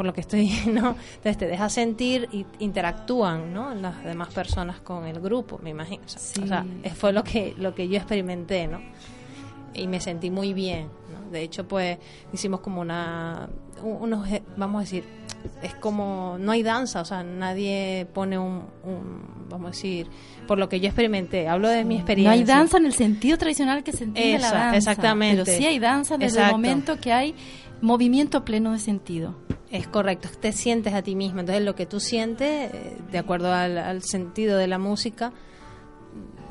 por lo que estoy, ¿no? Entonces te deja sentir y interactúan, ¿no? Las demás personas con el grupo, me imagino. O sea, o sea, fue lo que lo que yo experimenté, ¿no? y me sentí muy bien. ¿no? De hecho, pues hicimos como una, un- unos, e- vamos a decir, es como, no hay danza, o sea, nadie pone un, un- vamos a decir, por lo que yo experimenté, hablo de mi No experiencia. hay danza en el sentido tradicional que se entiende la danza. exactamente. Pero sí hay danza desde Exacto. el momento que hay movimiento pleno de sentido. Es correcto, te sientes a ti mismo. Entonces, lo que tú sientes, eh, de acuerdo al, sentido de la música,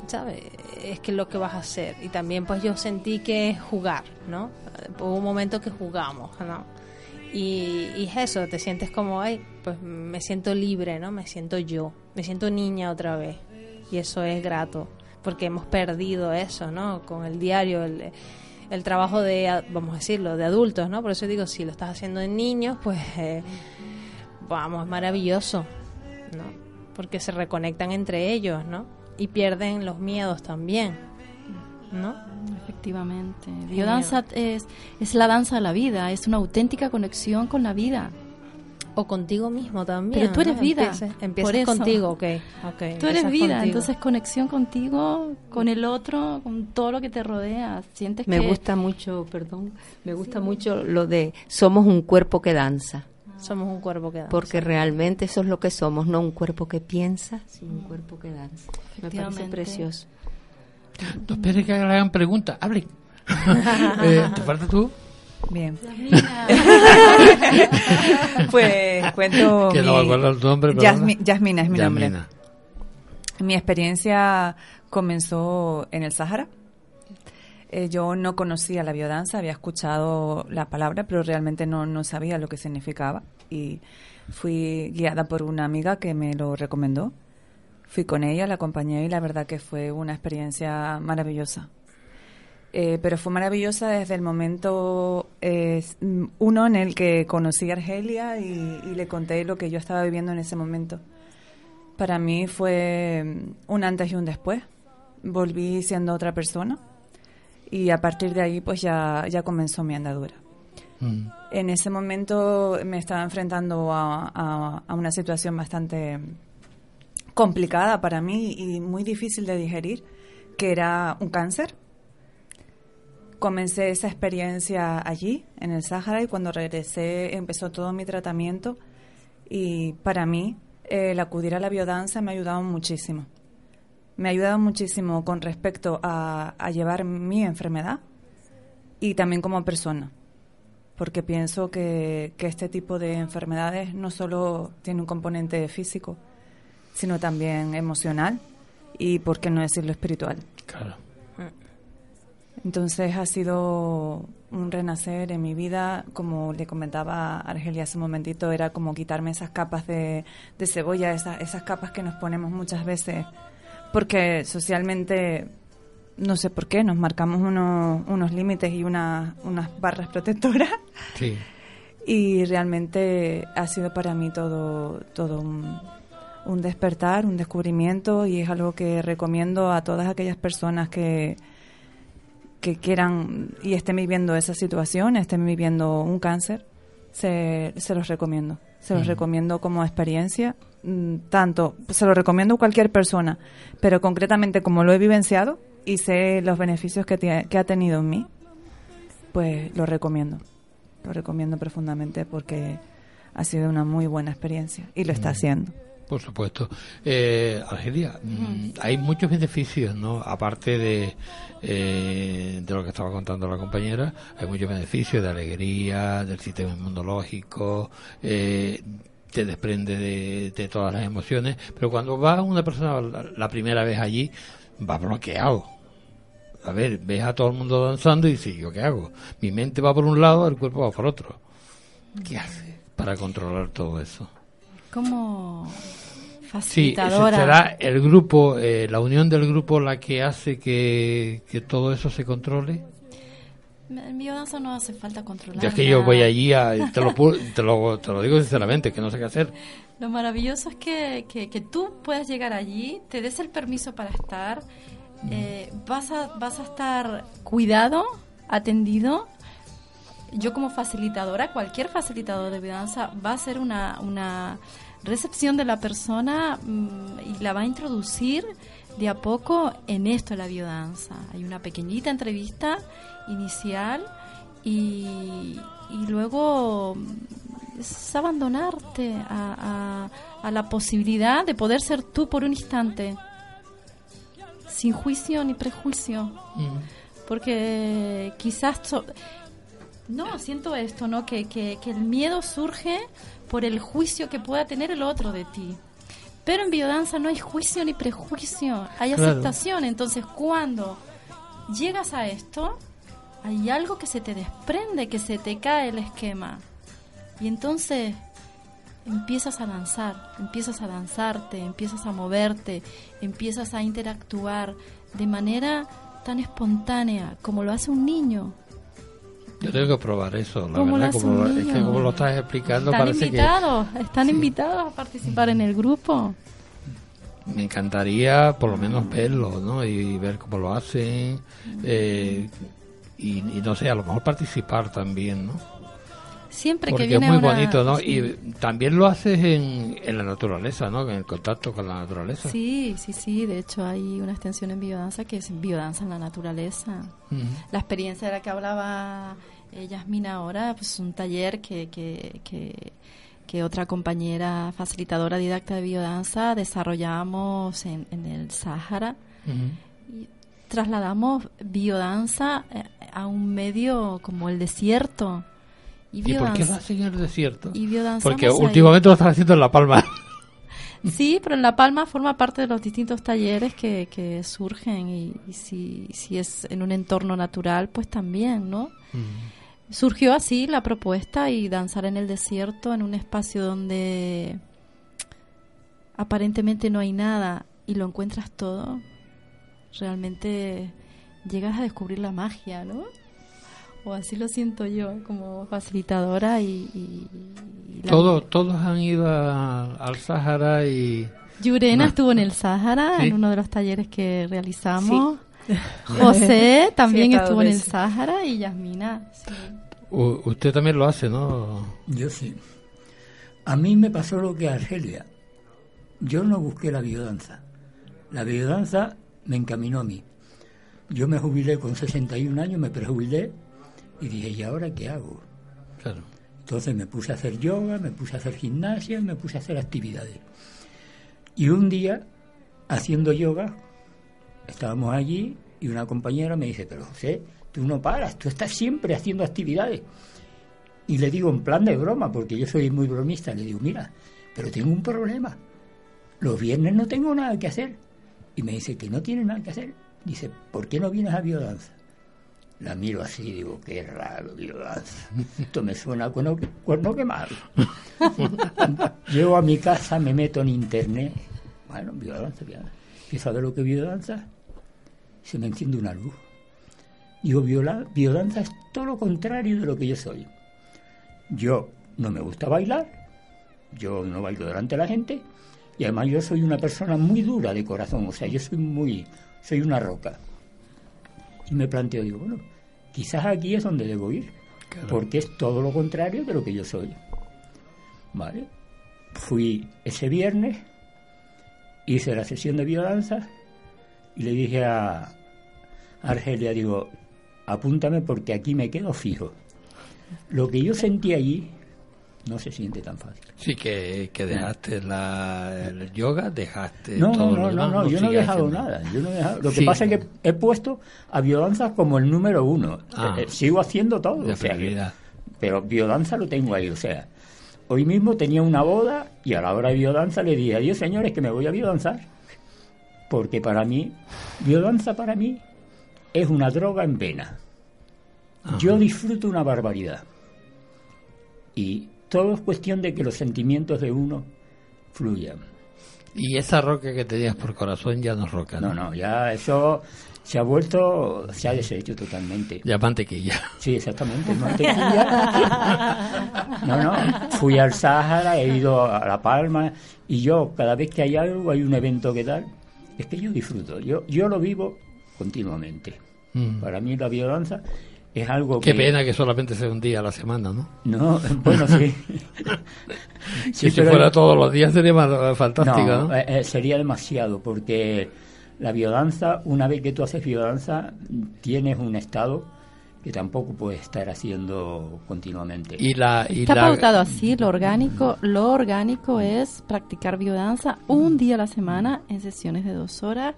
¿sabes? Es que lo que vas a hacer. Y también, pues, yo sentí que es jugar, ¿no? Hubo un momento que jugamos, ¿no? Y es eso, te sientes como, ay, pues me siento libre, ¿no? Me siento yo, me siento niña otra vez. Y eso es grato. porque hemos perdido eso, ¿no? Con el diario, el, el trabajo de, vamos a decirlo, de adultos, ¿no? Por eso digo, si lo estás haciendo en niños, pues, eh, vamos, es maravilloso, ¿no? Porque se reconectan entre ellos, ¿no? Y pierden los miedos también, ¿no? Efectivamente. Biodanza es, es la danza de la vida, es una auténtica conexión con la vida. O contigo mismo también. Pero tú eres ¿no? vida. Empiezas, empiezas por eso. contigo, ok. okay Tú eres vida, contigo. entonces conexión contigo, con el otro, con todo lo que te rodea. Sientes Me que gusta mucho, perdón, me gusta mucho lo de somos un cuerpo que danza. Somos un cuerpo que danza. Porque realmente eso es lo que somos, no un cuerpo que piensa, sino un cuerpo que danza. Me parece precioso. No esperes que le hagan preguntas, hablen. eh, ¿Te falta tú? Bien. pues cuento. Que no me acuerdo el nombre, pero Yasmi- Yasmina es mi Yasmina. nombre. Mi experiencia comenzó en el Sahara. Eh, yo no conocía la biodanza, había escuchado la palabra, pero realmente no, no sabía lo que significaba. Y fui guiada por una amiga que me lo recomendó. Fui con ella, la acompañé y la verdad que fue una experiencia maravillosa. Eh, pero fue maravillosa desde el momento eh, uno en el que conocí a Argelia y, y le conté lo que yo estaba viviendo en ese momento. Para mí fue mm, un antes y un después. Volví siendo otra persona y a partir de ahí pues ya, ya comenzó mi andadura. Mm. En ese momento me estaba enfrentando a, a- a una situación bastante complicada para mí y muy difícil de digerir, que era un cáncer. Comencé esa experiencia allí, en el Sáhara, y cuando regresé empezó todo mi tratamiento. Y para mí, el acudir a la biodanza me ha ayudado muchísimo. Me ha ayudado muchísimo con respecto a, llevar mi enfermedad y también como persona porque pienso que, que este tipo de enfermedades no solo tiene un componente físico, sino también emocional y, por qué no decirlo, espiritual. Claro. Entonces ha sido un renacer en mi vida, como le comentaba a Argelia hace un momentito, era como quitarme esas capas de, de cebolla, esas, esas capas que nos ponemos muchas veces, porque socialmente, no sé por qué, nos marcamos unos, unos límites y una- unas barras protectoras. Sí. Y realmente ha sido para mí todo, todo un, un despertar, un descubrimiento y es algo que recomiendo a todas aquellas personas que, que quieran y estén viviendo esa situación, estén viviendo un cáncer, se, se los recomiendo. Se los recomiendo como experiencia, mm, tanto, se lo recomiendo a cualquier persona, pero concretamente como lo he vivenciado y sé los beneficios que, ha tenido en mí, pues lo recomiendo. Lo recomiendo profundamente porque ha sido una muy buena experiencia y lo está haciendo. Por supuesto. Eh, Argelia, mm, hay muchos beneficios, ¿no? Aparte de, eh, de lo que estaba contando la compañera, hay muchos beneficios de alegría, del sistema inmunológico, eh, te desprende de, todas las emociones, pero cuando va una persona la, primera vez allí, va bloqueado. A ver, ves a todo el mundo danzando y dices, ¿yo qué hago? Mi mente va por un lado, el cuerpo va por otro. ¿Qué hace para controlar todo eso? Como Sí, facilitadora. será el grupo, eh, la unión del grupo la que hace que, que todo eso se controle. En biodanza no hace falta controlar. Ya es que yo voy allí, a, te, lo, te, lo, te lo digo sinceramente, que no sé qué hacer. Lo maravilloso es que, que, que tú puedas llegar allí, te des el permiso para estar, eh, vas, a, vas a estar cuidado, atendido. Yo como facilitadora, cualquier facilitador de biodanza va a hacer una, una recepción de la persona mm, y la va a introducir de a poco en esto la biodanza. Hay una pequeñita entrevista inicial y, y luego mm, es abandonarte a, a- a la posibilidad de poder ser tú por un instante, sin juicio ni prejuicio. Porque quizás... so- no, siento esto, ¿no? Que, que, que el miedo surge por el juicio que pueda tener el otro de ti. Pero en biodanza no hay juicio ni prejuicio, hay Claro. aceptación. Entonces, cuando llegas a esto, hay algo que se te desprende, que se te cae el esquema. Y entonces empiezas a danzar, empiezas a danzarte, empiezas a moverte, empiezas a interactuar de manera tan espontánea como lo hace un niño. Yo tengo que probar eso, la ¿Cómo lo verdad, como, es que como lo estás explicando Están parece invitados, están invitados a participar en el grupo. que me encantaría por lo menos verlo, ¿no? Y, ver cómo lo hacen eh, y, y no sé, a lo mejor participar también, ¿no? Siempre Porque que viene es muy una- bonito, ¿no? sí. Y también lo haces en, en la naturaleza, ¿no? En el contacto con la naturaleza. Sí, sí, sí. De hecho, hay una extensión en biodanza que es biodanza en la naturaleza. La experiencia de la que hablaba eh, Yasmina ahora, pues un taller que, que, que, que otra compañera facilitadora didacta de biodanza desarrollamos en, en el Sáhara. Ujú. Trasladamos biodanza eh, a un medio como el desierto. Y, ¿Y por qué lo hacen en el desierto? Y Porque ahí. últimamente lo estás haciendo en La Palma. Sí, pero en La Palma forma parte de los distintos talleres que, que surgen y, y si, si es en un entorno natural, pues también, ¿no? Surgió así la propuesta y danzar en el desierto, en un espacio donde aparentemente no hay nada y lo encuentras todo, realmente llegas a descubrir la magia, ¿no? O así lo siento yo como facilitadora y... y- y la- Todos, todos han ido a- al Sáhara y... Yurena No. estuvo en el Sáhara, Sí. en uno de los talleres que realizamos. Sí. José también Sí, estuvo en el. Sáhara y Yasmina. sí. U- usted también lo hace, ¿no? Yo sí. A mí me pasó lo que a Argelia. Yo no busqué la biodanza. La biodanza me encaminó a mí. Yo me jubilé con 61 años, me prejubilé y dije, ¿y ahora qué hago? Claro. Entonces me puse a hacer yoga, me puse a hacer gimnasia, me puse a hacer actividades. Y un día, haciendo yoga, estábamos allí y una compañera me dice, pero José, tú no paras, tú estás siempre haciendo actividades. Y le digo en plan de broma, porque yo soy muy bromista, le digo, mira, pero tengo un problema. Los viernes no tengo nada que hacer. Y me dice que no tiene nada que hacer. Dice, ¿por qué no vienes a biodanza? La miro así y digo, qué raro, biodanza. Esto me suena a cuerno, cuerno quemado. Llego a mi casa, me meto en internet. Bueno, biodanza, biodanza. Empiezo a ver lo que es biodanza. Se me enciende una luz. Digo, viola- biodanza es todo lo contrario de lo que yo soy. Yo no me gusta bailar, yo no bailo delante de la gente, y además yo soy una persona muy dura de corazón, o sea, yo soy muy, soy una roca. Y me planteo, digo, bueno, quizás aquí es donde debo ir, porque es todo lo contrario de lo que yo soy. ¿Vale? Fui ese viernes, hice la sesión de biodanza y le dije a Argelia, digo, apúntame porque aquí me quedo fijo. Lo que yo sentí allí no se siente tan fácil. Sí, que, que dejaste la, el yoga, dejaste No, todo no, no, demás, no, yo no he dejado haciendo. nada. Yo no he dejado- Lo que Sí. pasa es que he puesto a biodanza como el número uno. Ah. Eh, eh, sigo haciendo todo. O sea que- pero biodanza lo tengo ahí. O sea, hoy mismo tenía una boda y a la hora de biodanza le dije, adiós señores, que me voy a biodanzar. Porque para mí, biodanza para mí es una droga en vena. Yo disfruto una barbaridad. Y todo es cuestión de que los sentimientos de uno fluyan. Y esa roca que tenías por corazón ya no es roca, ¿no? No, no, ya eso se ha vuelto, se ha deshecho totalmente. Ya mantequilla. Sí, exactamente, mantequilla. No, no, fui al Sáhara, he ido a La Palma y yo, cada vez que hay algo, hay un evento que tal, es que yo disfruto, yo, yo lo vivo continuamente. Mm. Para mí la biodanza es algo Qué que... pena que solamente sea un día a la semana, ¿no? No, bueno, sí. Si pero- fuera todos los días sería más eh, fantástico, ¿no? no, eh, eh, sería demasiado porque la biodanza, una vez que tú haces biodanza, tienes un estado que tampoco puedes estar haciendo continuamente. Y la, y Está la- pautado así, lo orgánico, lo orgánico es practicar biodanza un día a la semana en sesiones de dos horas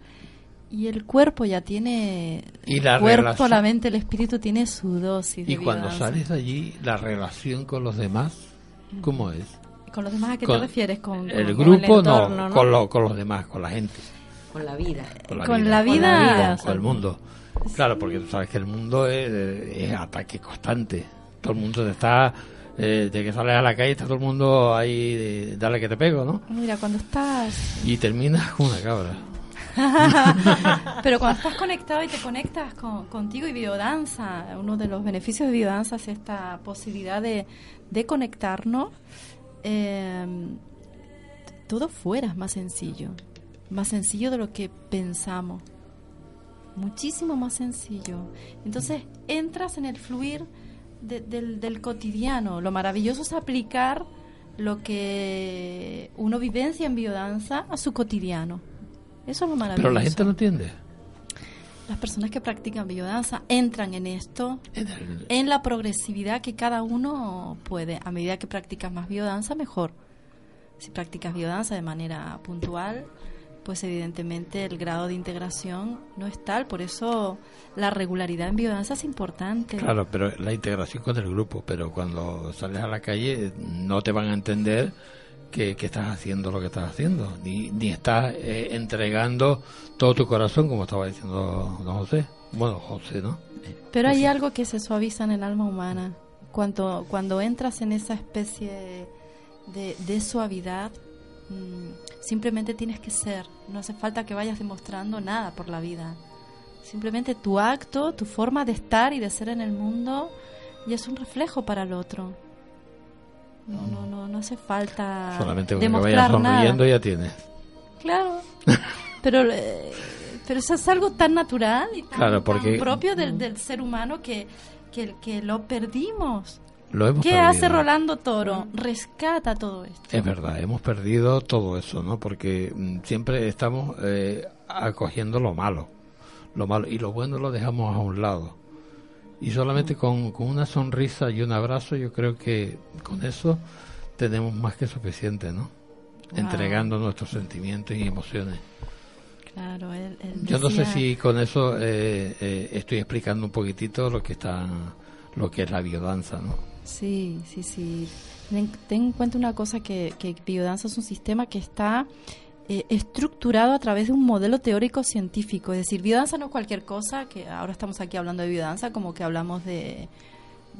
y el cuerpo ya tiene, Y la el cuerpo, relación- la mente, el espíritu tiene su dosis de Y cuando biodanza. sales de allí, la relación con los demás, ¿cómo es? ¿Con los demás a qué Con te refieres? Con, el con- grupo, con el no, entorno, Con, lo- con los demás, con la gente. Con la vida. Con la Con vida, la vida. con el mundo. Claro, porque tú sabes que el mundo es, es ataque constante. Todo el mundo te está, eh, de que sales a la calle, está todo el mundo ahí, de, dale que te pego, ¿no? Mira, cuando estás Y terminas con una cabra. Pero cuando estás conectado y te conectas con, contigo y biodanza, uno de los beneficios de biodanza es esta posibilidad de, de conectarnos. eh, todo fuera es más sencillo, más sencillo de lo que pensamos, muchísimo más sencillo. Entonces entras en el fluir de- del, del cotidiano. Lo maravilloso es aplicar lo que uno vivencia en biodanza a su cotidiano. Eso es lo maravilloso. Pero la gente no entiende. Las personas que practican biodanza entran en esto, en la progresividad que cada uno puede. A medida que practicas más biodanza, mejor. Si practicas biodanza de manera puntual, pues evidentemente el grado de integración no es tal. Por eso la regularidad en biodanza es importante. Claro, pero la integración con el grupo, pero cuando sales a la calle no te van a entender que, que estás haciendo lo que estás haciendo, ni, ni estás eh, entregando todo tu corazón, como estaba diciendo don José. Bueno, José, ¿no? Pero hay algo que se suaviza en el alma humana. Cuando, cuando entras en esa especie de, de suavidad, mm, simplemente tienes que ser. No hace falta que vayas demostrando nada por la vida. Simplemente tu acto, tu forma de estar y de ser en el mundo, y es un reflejo para el otro. No, no, no, no hace falta Solamente con que vayas sonriendo nada. ya tienes. Claro. Pero, eh, pero eso es algo tan natural y tan, Claro, porque- tan propio del, del ser humano que, que, que lo perdimos. Lo hemos ¿Qué perdido. hace Rolando Toro? Rescata todo esto. Es verdad, hemos perdido todo eso, ¿no? Porque mm, siempre estamos eh, acogiendo lo malo, lo malo y lo bueno lo dejamos a un lado. Y solamente con, con una sonrisa y un abrazo, yo creo que con eso tenemos más que suficiente, ¿no? Entregando nuestros sentimientos y emociones. Claro, él, él Yo no sé si con eso eh, eh, estoy explicando un poquitito lo que está, lo que es la biodanza, ¿no? Sí, sí, sí. Ten, ten en cuenta una cosa que, que biodanza es un sistema que está eh, estructurado a través de un modelo teórico científico. Es decir, biodanza no es cualquier cosa, que ahora estamos aquí hablando de biodanza como que hablamos de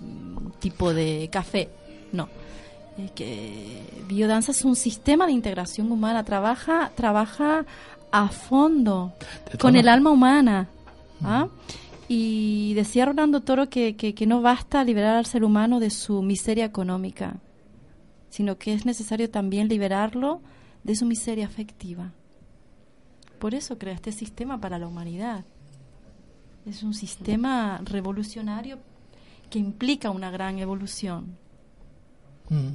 mm, tipo de café. No. Es que biodanza es un sistema de integración humana, trabaja, trabaja a fondo con el alma humana. ¿ah? Y decía Rolando Toro que, que, que no basta liberar al ser humano de su miseria económica, sino que es necesario también liberarlo de su miseria afectiva. Por eso crea este sistema para la humanidad. Es un sistema revolucionario que implica una gran evolución. Mm.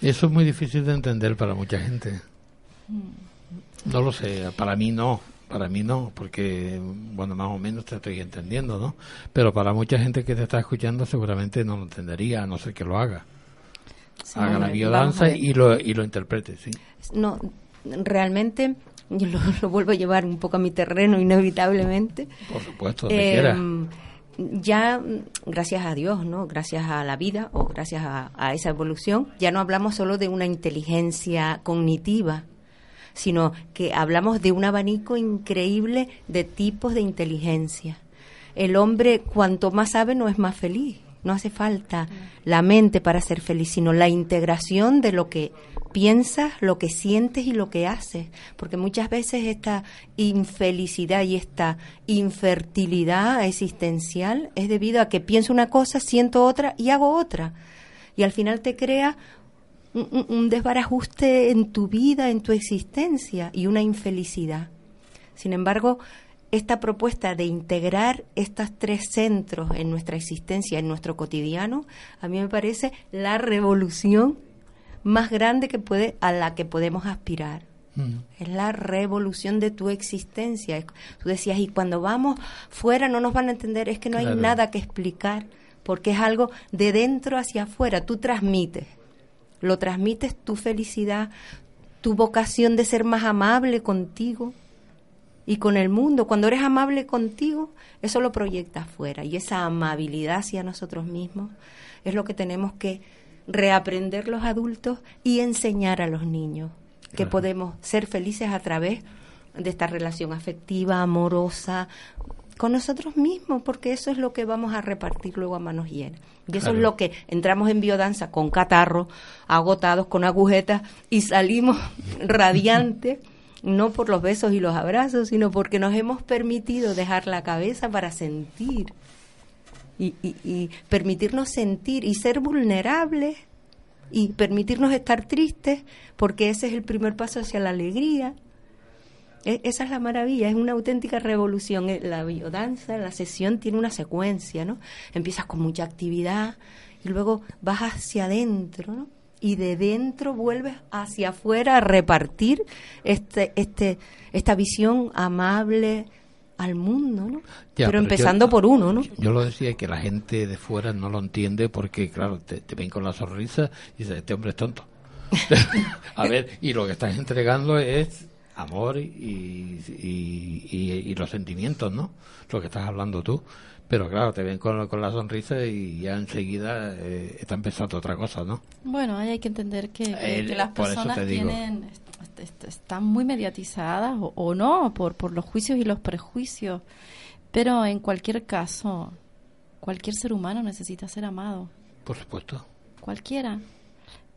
Eso es muy difícil de entender para mucha gente. Mm. No lo sé, para mí no, para mí no, porque, bueno, más o menos te estoy entendiendo, ¿no? Pero para mucha gente que te está escuchando seguramente no lo entendería, a no ser que lo haga. Sí, haga la hombre, biodanza vamos a ver. y lo, y lo interprete, sí. No, realmente yo lo, lo vuelvo a llevar un poco a mi terreno inevitablemente. Por supuesto, donde Eh, quiera. ya, mm, gracias a Dios, ¿no? Gracias a la vida o gracias a, a esa evolución, ya no hablamos solo de una inteligencia cognitiva, sino que hablamos de un abanico increíble de tipos de inteligencia. El hombre, cuanto más sabe, no es más feliz. No hace falta la mente para ser feliz, sino la integración de lo que piensas, lo que sientes y lo que haces. Porque muchas veces esta infelicidad y esta infertilidad existencial es debido a que pienso una cosa, siento otra y hago otra. Y al final te crea un, desbarajuste en tu vida, en tu existencia y una infelicidad. Sin embargo, esta propuesta de integrar estos tres centros en nuestra existencia, en nuestro cotidiano, a mí me parece la revolución más grande que puede a la que podemos aspirar. Es la revolución de tu existencia. Tú decías, y cuando vamos fuera no nos van a entender, es que no hay nada que explicar, porque es algo de dentro hacia afuera. Tú transmites, lo transmites tu felicidad, tu vocación de ser más amable contigo y con el mundo. Cuando eres amable contigo, eso lo proyectas afuera. Y esa amabilidad hacia nosotros mismos es lo que tenemos que reaprender los adultos y enseñar a los niños que podemos ser felices a través de esta relación afectiva, amorosa, con nosotros mismos, porque eso es lo que vamos a repartir luego a manos llenas. Y eso Claro. es lo que entramos en biodanza con catarro, agotados, con agujetas, y salimos radiantes no por los besos y los abrazos, sino porque nos hemos permitido dejar la cabeza para sentir y, permitirnos sentir y ser vulnerables y permitirnos estar tristes, porque ese es el primer paso hacia la alegría. E- Esa es la maravilla, es una auténtica revolución. Eh, La biodanza, la sesión tiene una secuencia, ¿no? Empiezas con mucha actividad y luego vas hacia adentro, ¿no? Y de dentro vuelves hacia afuera a repartir este, este, esta visión amable al mundo, ¿no? Ya, pero empezando por uno, ¿no? Yo lo decía que la gente de fuera no lo entiende porque, claro, te, te ven con la sonrisa y dices, este hombre es tonto. a ver, y lo que estás entregando es amor y, y, y- y los sentimientos, ¿no? Lo que estás hablando tú. Pero claro, te ven con, con la sonrisa y ya enseguida eh, está empezando otra cosa, ¿no? Bueno, ahí hay que entender que, que- Eh, que las personas tienen están muy mediatizadas o, o no por, por los juicios y los prejuicios. Pero en cualquier caso, cualquier ser humano necesita ser amado, Por supuesto. cualquiera.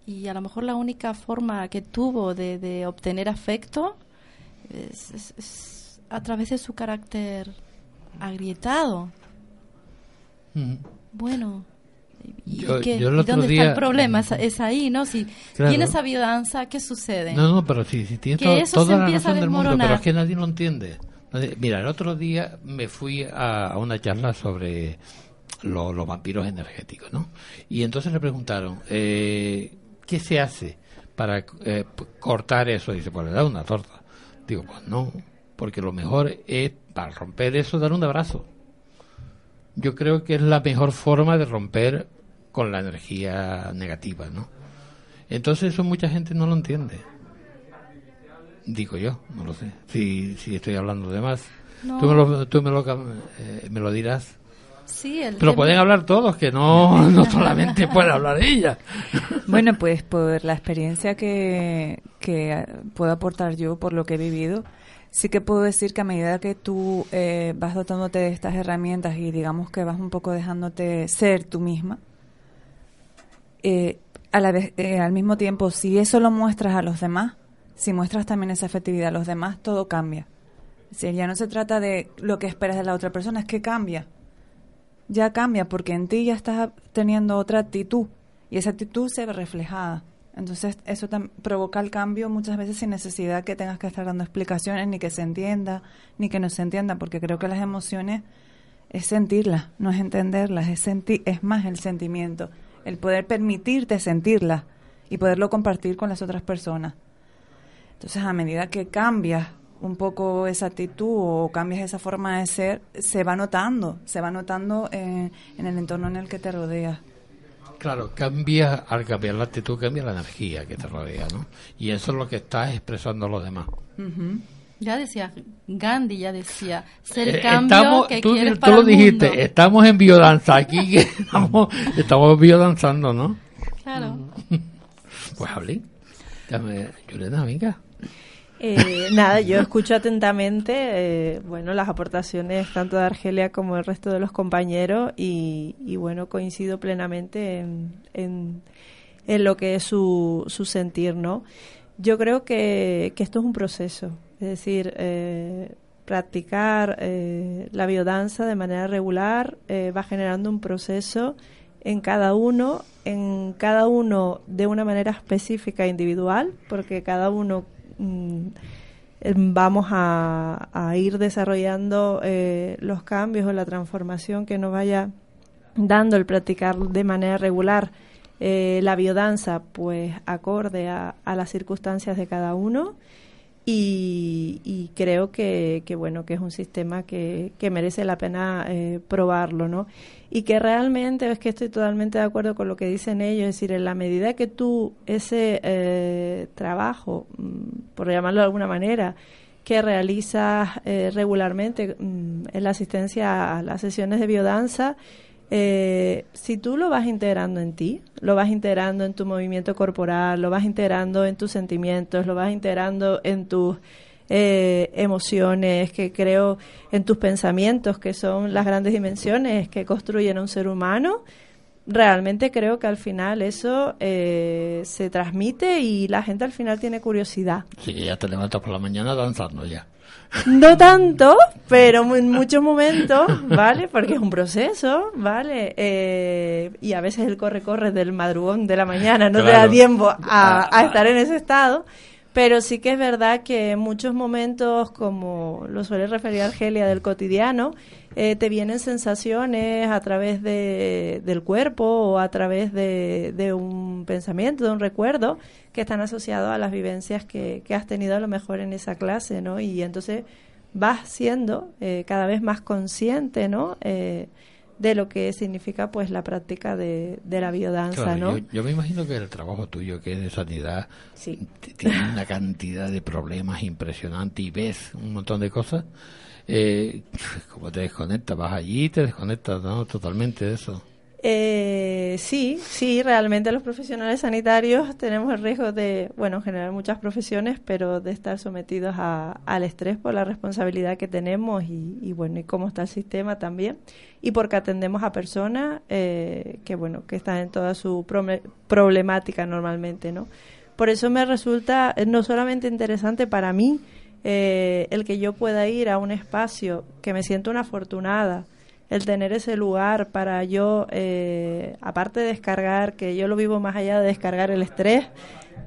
Y a lo mejor la única forma que tuvo de, de obtener afecto es, es- es a través de su carácter agrietado. Bueno, ¿y, Yo- qué? yo el ¿Y otro dónde está el problema? Es, es ahí, ¿no? Si Claro. tiene esa biodanza, ¿qué sucede? No, no, pero sí, sí tienes Que to- eso se toda la empieza a razón del mundo, pero es que nadie lo entiende. Mira, el otro día me fui a, a una charla sobre lo- los vampiros energéticos, ¿no? Y entonces le preguntaron, eh, ¿qué se hace para eh, cortar eso? Dice, pues le da una torta. Digo, pues no, porque lo mejor es, para romper eso, dar un abrazo. Yo creo que es la mejor forma de romper con la energía negativa, ¿no? Entonces eso mucha gente no lo entiende. Digo yo, no lo sé. Si, si estoy hablando de más. No. Tú, me lo, tú me, lo, eh, me lo dirás. Sí, el Pero tema- pueden hablar todos, que no, no solamente puede hablar ella. Bueno, pues por la experiencia que, que puedo aportar yo, por lo que he vivido, sí que puedo decir que a medida que tú eh, vas dotándote de estas herramientas y digamos que vas un poco dejándote ser tú misma, eh, a la eh, al mismo tiempo, si eso lo muestras a los demás, si muestras también esa afectividad a los demás, todo cambia. Decir, ya no se trata de lo que esperas de la otra persona, es que cambia. Ya cambia porque en ti ya estás teniendo otra actitud y esa actitud se ve reflejada. Entonces eso provoca el cambio muchas veces sin necesidad que tengas que estar dando explicaciones, ni que se entienda, ni que no se entienda, porque creo que las emociones es sentirlas, no es entenderlas, es sentir, es más el sentimiento, el poder permitirte sentirlas y poderlo compartir con las otras personas. Entonces, a medida que cambias un poco esa actitud o cambias esa forma de ser, se va notando, se va notando en, en el entorno en el que te rodeas. Claro, cambia, al cambiar la actitud, cambia la energía que te rodea, ¿no? Y eso es lo que estás expresando a los demás. Ya decía Gandhi, ya decía, ser el Eh, cambio estamos- que tú, quieres tú para lo el dijiste, mundo. estamos en biodanza aquí, estamos, estamos biodanzando, ¿no? Claro. Pues hablé. Dame, Yurena, venga. Eh, nada, yo escucho atentamente, eh, bueno, las aportaciones tanto de Argelia como del resto de los compañeros y, y, bueno, coincido plenamente en, en, lo que es su, su sentir, ¿no? Yo creo que, que esto es un proceso, es decir, eh, practicar eh, la biodanza de manera regular eh, va generando un proceso en cada uno, en cada uno de una manera específica e individual, porque cada uno mm, em, vamos a, a ir desarrollando eh, los cambios o la transformación que nos vaya dando el practicar de manera regular eh, la biodanza, pues acorde a, a las circunstancias de cada uno. Y, y creo que, que, bueno que es un sistema que, que merece la pena eh, probarlo no y que realmente es que estoy totalmente de acuerdo con lo que dicen ellos es decir en la medida que tú ese eh, trabajo mm, por llamarlo de alguna manera que realizas eh, regularmente mm, en la asistencia a las sesiones de biodanza eh, si tú lo vas integrando en ti, lo vas integrando en tu movimiento corporal, lo vas integrando en tus sentimientos, lo vas integrando en tus eh, emociones, que creo en tus pensamientos, que son las grandes dimensiones que construyen a un ser humano, realmente creo que al final eso eh, se transmite y la gente al final tiene curiosidad. Sí, ya te levantas por la mañana danzando ya. No tanto, pero en muchos momentos, ¿vale? Porque es un proceso, ¿vale? Eh, y a veces el corre-corre del madrugón de la mañana no te da tiempo a, a estar en ese estado. Pero sí que es verdad que en muchos momentos, como lo suele referir Argelia del cotidiano, eh, te vienen sensaciones a través de, del cuerpo o a través de, de un pensamiento, de un recuerdo, que están asociados a las vivencias que, que has tenido a lo mejor en esa clase, ¿no? Y entonces vas siendo eh, cada vez más consciente, ¿no? Eh, de lo que significa pues la práctica de, de la biodanza, Claro, ¿no? yo, yo me imagino que el trabajo tuyo, que es de sanidad, t- tiene una cantidad de problemas impresionante y ves un montón de cosas. Eh, como te desconectas, vas allí y te desconectas ¿no? totalmente de eso. Eh, sí, sí, realmente los profesionales sanitarios tenemos el riesgo de, bueno, en general muchas profesiones, pero de estar sometidos a- al estrés por la responsabilidad que tenemos y, y, bueno, y cómo está el sistema también. Y porque atendemos a personas eh, que, bueno, que están en toda su problemática normalmente, ¿no? Por eso me resulta eh, no solamente interesante para mí eh, el que yo pueda ir a un espacio que me siento una afortunada, el tener ese lugar para yo, eh, aparte de descargar, que yo lo vivo más allá de descargar el estrés,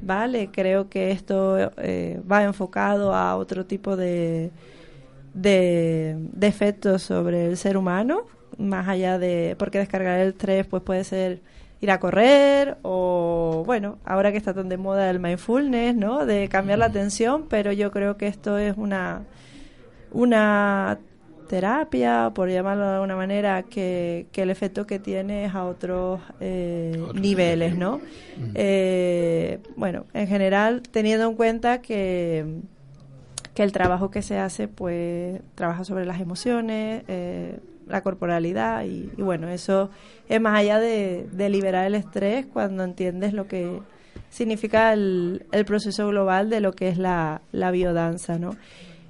¿vale? Creo que esto eh, va enfocado a otro tipo de, de, de efectos sobre el ser humano, más allá de, porque descargar el estrés pues puede ser ir a correr o, bueno, ahora que está tan de moda el mindfulness, ¿no? De cambiar la atención, pero yo creo que esto es una, una terapia, por llamarlo de alguna manera, que, que el efecto que tiene es a otros eh, niveles, ¿no? Eh, bueno, en general, teniendo en cuenta que, que el trabajo que se hace, pues, trabaja sobre las emociones, eh, la corporalidad y, bueno, eso es más allá de, de liberar el estrés cuando entiendes lo que significa el, el proceso global de lo que es la, la biodanza, ¿no?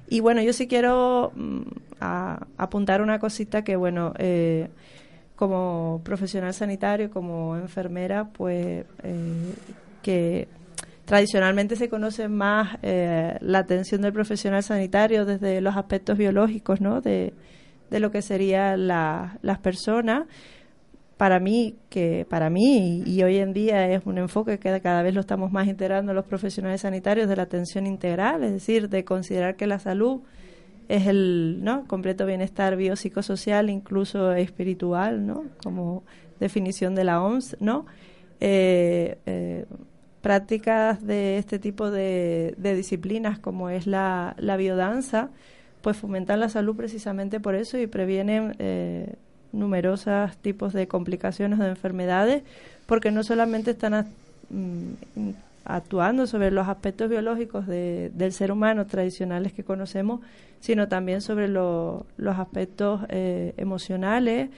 Y bueno, yo sí quiero mm, a- apuntar una cosita que, bueno, eh, como profesional sanitario, como enfermera, pues eh, que tradicionalmente se conoce más eh, la atención del profesional sanitario desde los aspectos biológicos, ¿no? De, de lo que serían la- las personas. Para mí, que para mí, y hoy en día es un enfoque que cada vez lo estamos más integrando los profesionales sanitarios de la atención integral, es decir, de considerar que la salud es el ¿no? completo bienestar biopsicosocial, incluso espiritual, ¿no? como definición de la OMS, ¿no? Eh, eh, prácticas de este tipo de, de disciplinas como es la, la biodanza, pues fomentan la salud precisamente por eso y previenen eh, numerosos tipos de complicaciones de enfermedades, porque no solamente están mm, actuando sobre los aspectos biológicos de- del ser humano tradicionales que conocemos, sino también sobre lo- los aspectos eh, emocionales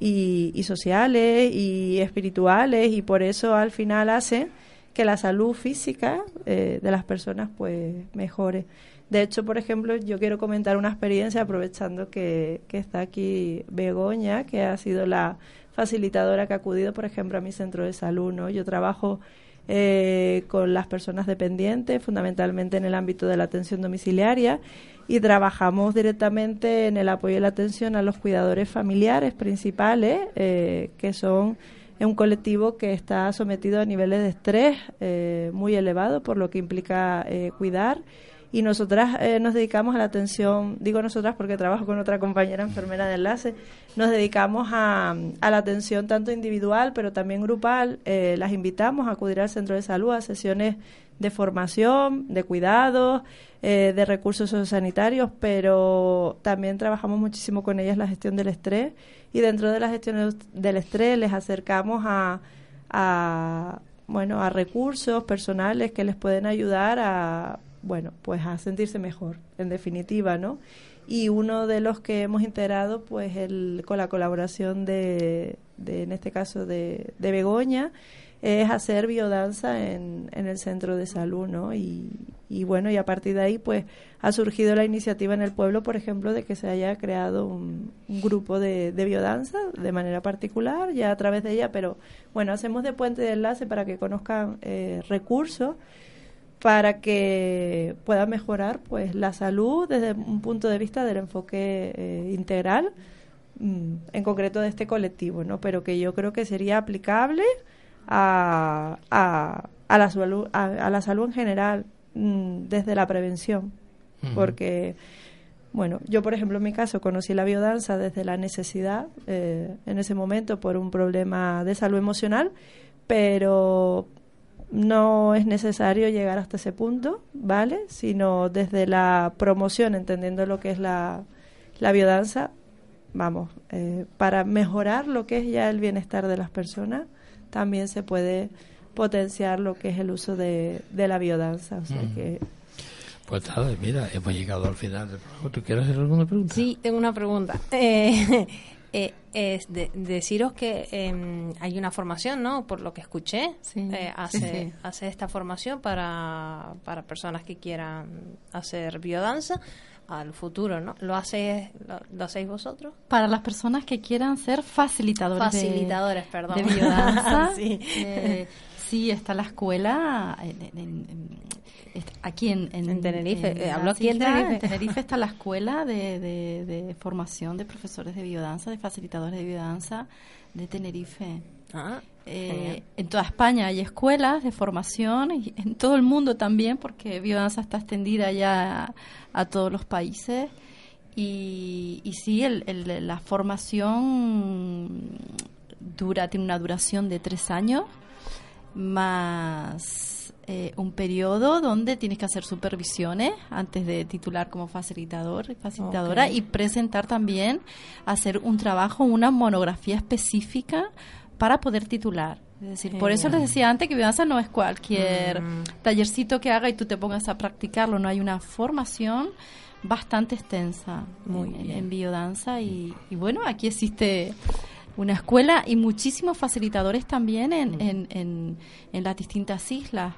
y, y sociales y espirituales, y por eso al final hace que la salud física eh, de las personas pues mejore. De hecho, por ejemplo, yo quiero comentar una experiencia aprovechando que, está aquí Begoña, que ha sido la facilitadora que ha acudido, por ejemplo, a mi centro de salud. ¿no? Yo trabajo eh, con las personas dependientes, fundamentalmente en el ámbito de la atención domiciliaria, y trabajamos directamente en el apoyo y la atención a los cuidadores familiares principales, eh, que son un colectivo que está sometido a niveles de estrés eh, muy elevados, por lo que implica eh, cuidar. Y nosotras eh, nos dedicamos a la atención, digo nosotras porque trabajo con otra compañera enfermera de enlace, nos dedicamos a, a la atención tanto individual, pero también grupal. Eh, las invitamos a acudir al centro de salud a sesiones de formación, de cuidados, eh, de recursos sociosanitarios, pero también trabajamos muchísimo con ellas la gestión del estrés y dentro de la gestión del estrés les acercamos a, a bueno a recursos personales que les pueden ayudar a bueno pues a sentirse mejor en definitiva no y uno de los que hemos integrado pues el, con la colaboración de, de, en este caso de, de Begoña es hacer biodanza en, en el centro de salud, ¿no? Y, y bueno, y a partir de ahí, pues ha surgido la iniciativa en el pueblo, por ejemplo, de que se haya creado un, un grupo de, de, biodanza de manera particular, ya a través de ella, pero bueno, hacemos de puente de enlace para que conozcan eh, recursos para que pueda mejorar pues la salud desde un punto de vista del enfoque eh, integral mm, en concreto de este colectivo no pero que yo creo que sería aplicable a, a, a la salud a, a, la salud en general mm, desde la prevención uh -huh. porque bueno, yo por ejemplo en mi caso conocí la biodanza desde la necesidad eh, en ese momento por un problema de salud emocional, pero no es necesario llegar hasta ese punto, ¿vale? Sino desde la promoción, entendiendo lo que es la, la biodanza, vamos, eh, para mejorar lo que es ya el bienestar de las personas, también se puede potenciar lo que es el uso de, de la biodanza. O sea Mm. que Pues nada, mira, hemos llegado al final del programa. ¿Tú quieres hacer alguna pregunta? Sí, tengo una pregunta. Eh, eh, es de, deciros que eh, hay una formación, ¿no? Por lo que escuché, eh, hace, sí, hace esta formación para, para personas que quieran hacer biodanza al futuro, ¿no? ¿Lo, hace, lo, lo hacéis vosotros? Para las personas que quieran ser facilitadores, Facilitadores, de, perdón. de biodanza. sí. Sí, está la escuela en, en, en, aquí en, en Tenerife. En, eh, ¿Habló aquí en Tenerife? En Tenerife está la escuela de, de, de, formación de profesores de biodanza, de facilitadores de biodanza de Tenerife. Ah, eh, en toda España hay escuelas de formación y en todo el mundo también, porque biodanza está extendida ya a, a todos los países. Y, y sí, el, el, la formación dura, tiene una duración de tres años, más eh, un periodo donde tienes que hacer supervisiones antes de titular como facilitador, facilitadora Okay. y presentar también, hacer un trabajo, una monografía específica para poder titular. Es decir, por eso les decía antes que biodanza no es cualquier Mm. tallercito que haga y tú te pongas a practicarlo, no hay una formación bastante extensa Muy en, en biodanza y, y bueno, aquí existe una escuela y muchísimos facilitadores también Mm. en, en, en, en las distintas islas.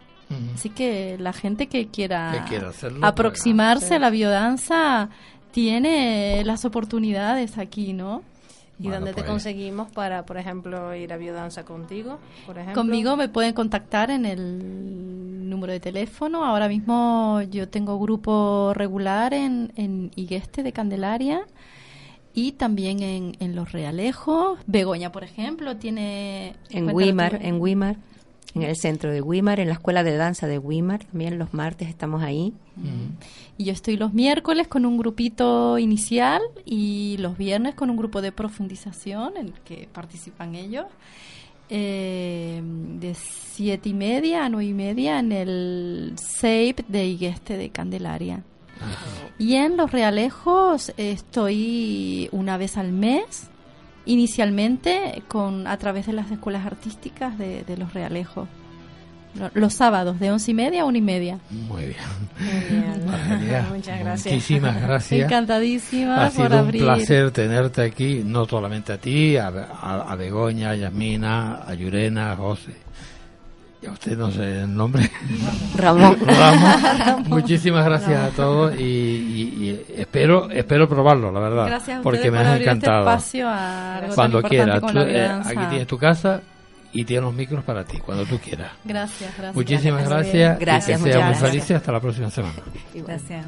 Así que la gente que quiera, Que quiera hacerlo, pues, aproximarse a la biodanza tiene las oportunidades aquí, ¿no? ¿Y Bueno, dónde te pues. conseguimos para, por ejemplo, ir a biodanza contigo? Por ejemplo? Conmigo me pueden contactar en el número de teléfono. Ahora mismo yo tengo grupo regular en, en Igueste de Candelaria y también en, en Los Realejos. Begoña, por ejemplo, tiene... En Wimar, en Wimar, en el centro de Wimar, en la escuela de danza de Wimar, también los martes estamos ahí. Y yo estoy los miércoles con un grupito inicial y los viernes con un grupo de profundización en el que participan ellos. eh, de siete y media a nueve y media en el SAPE de Igueste de Candelaria. Y en Los Realejos estoy una vez al mes, inicialmente con a través de las escuelas artísticas de, de Los Realejos. Lo- Los sábados de once y media a una y media. Muy bien. Muchas gracias. Muchísimas gracias. Encantadísima Ha por sido un abrir. placer tenerte aquí, no solamente a ti, a, a- a Begoña, a Yasmina, a Yurena, a José. A usted no sé el nombre. Ramón. Muchísimas gracias a todos y, y- y espero espero probarlo, la verdad. Gracias a porque me por ha abrir este encantado. a Cuando quieras. eh, aquí tienes tu casa y tienes los micros para ti, cuando tú quieras. Gracias, gracias. Muchísimas Gracias. gracias. Gracias, y que sean muy felices hasta la próxima semana. Gracias.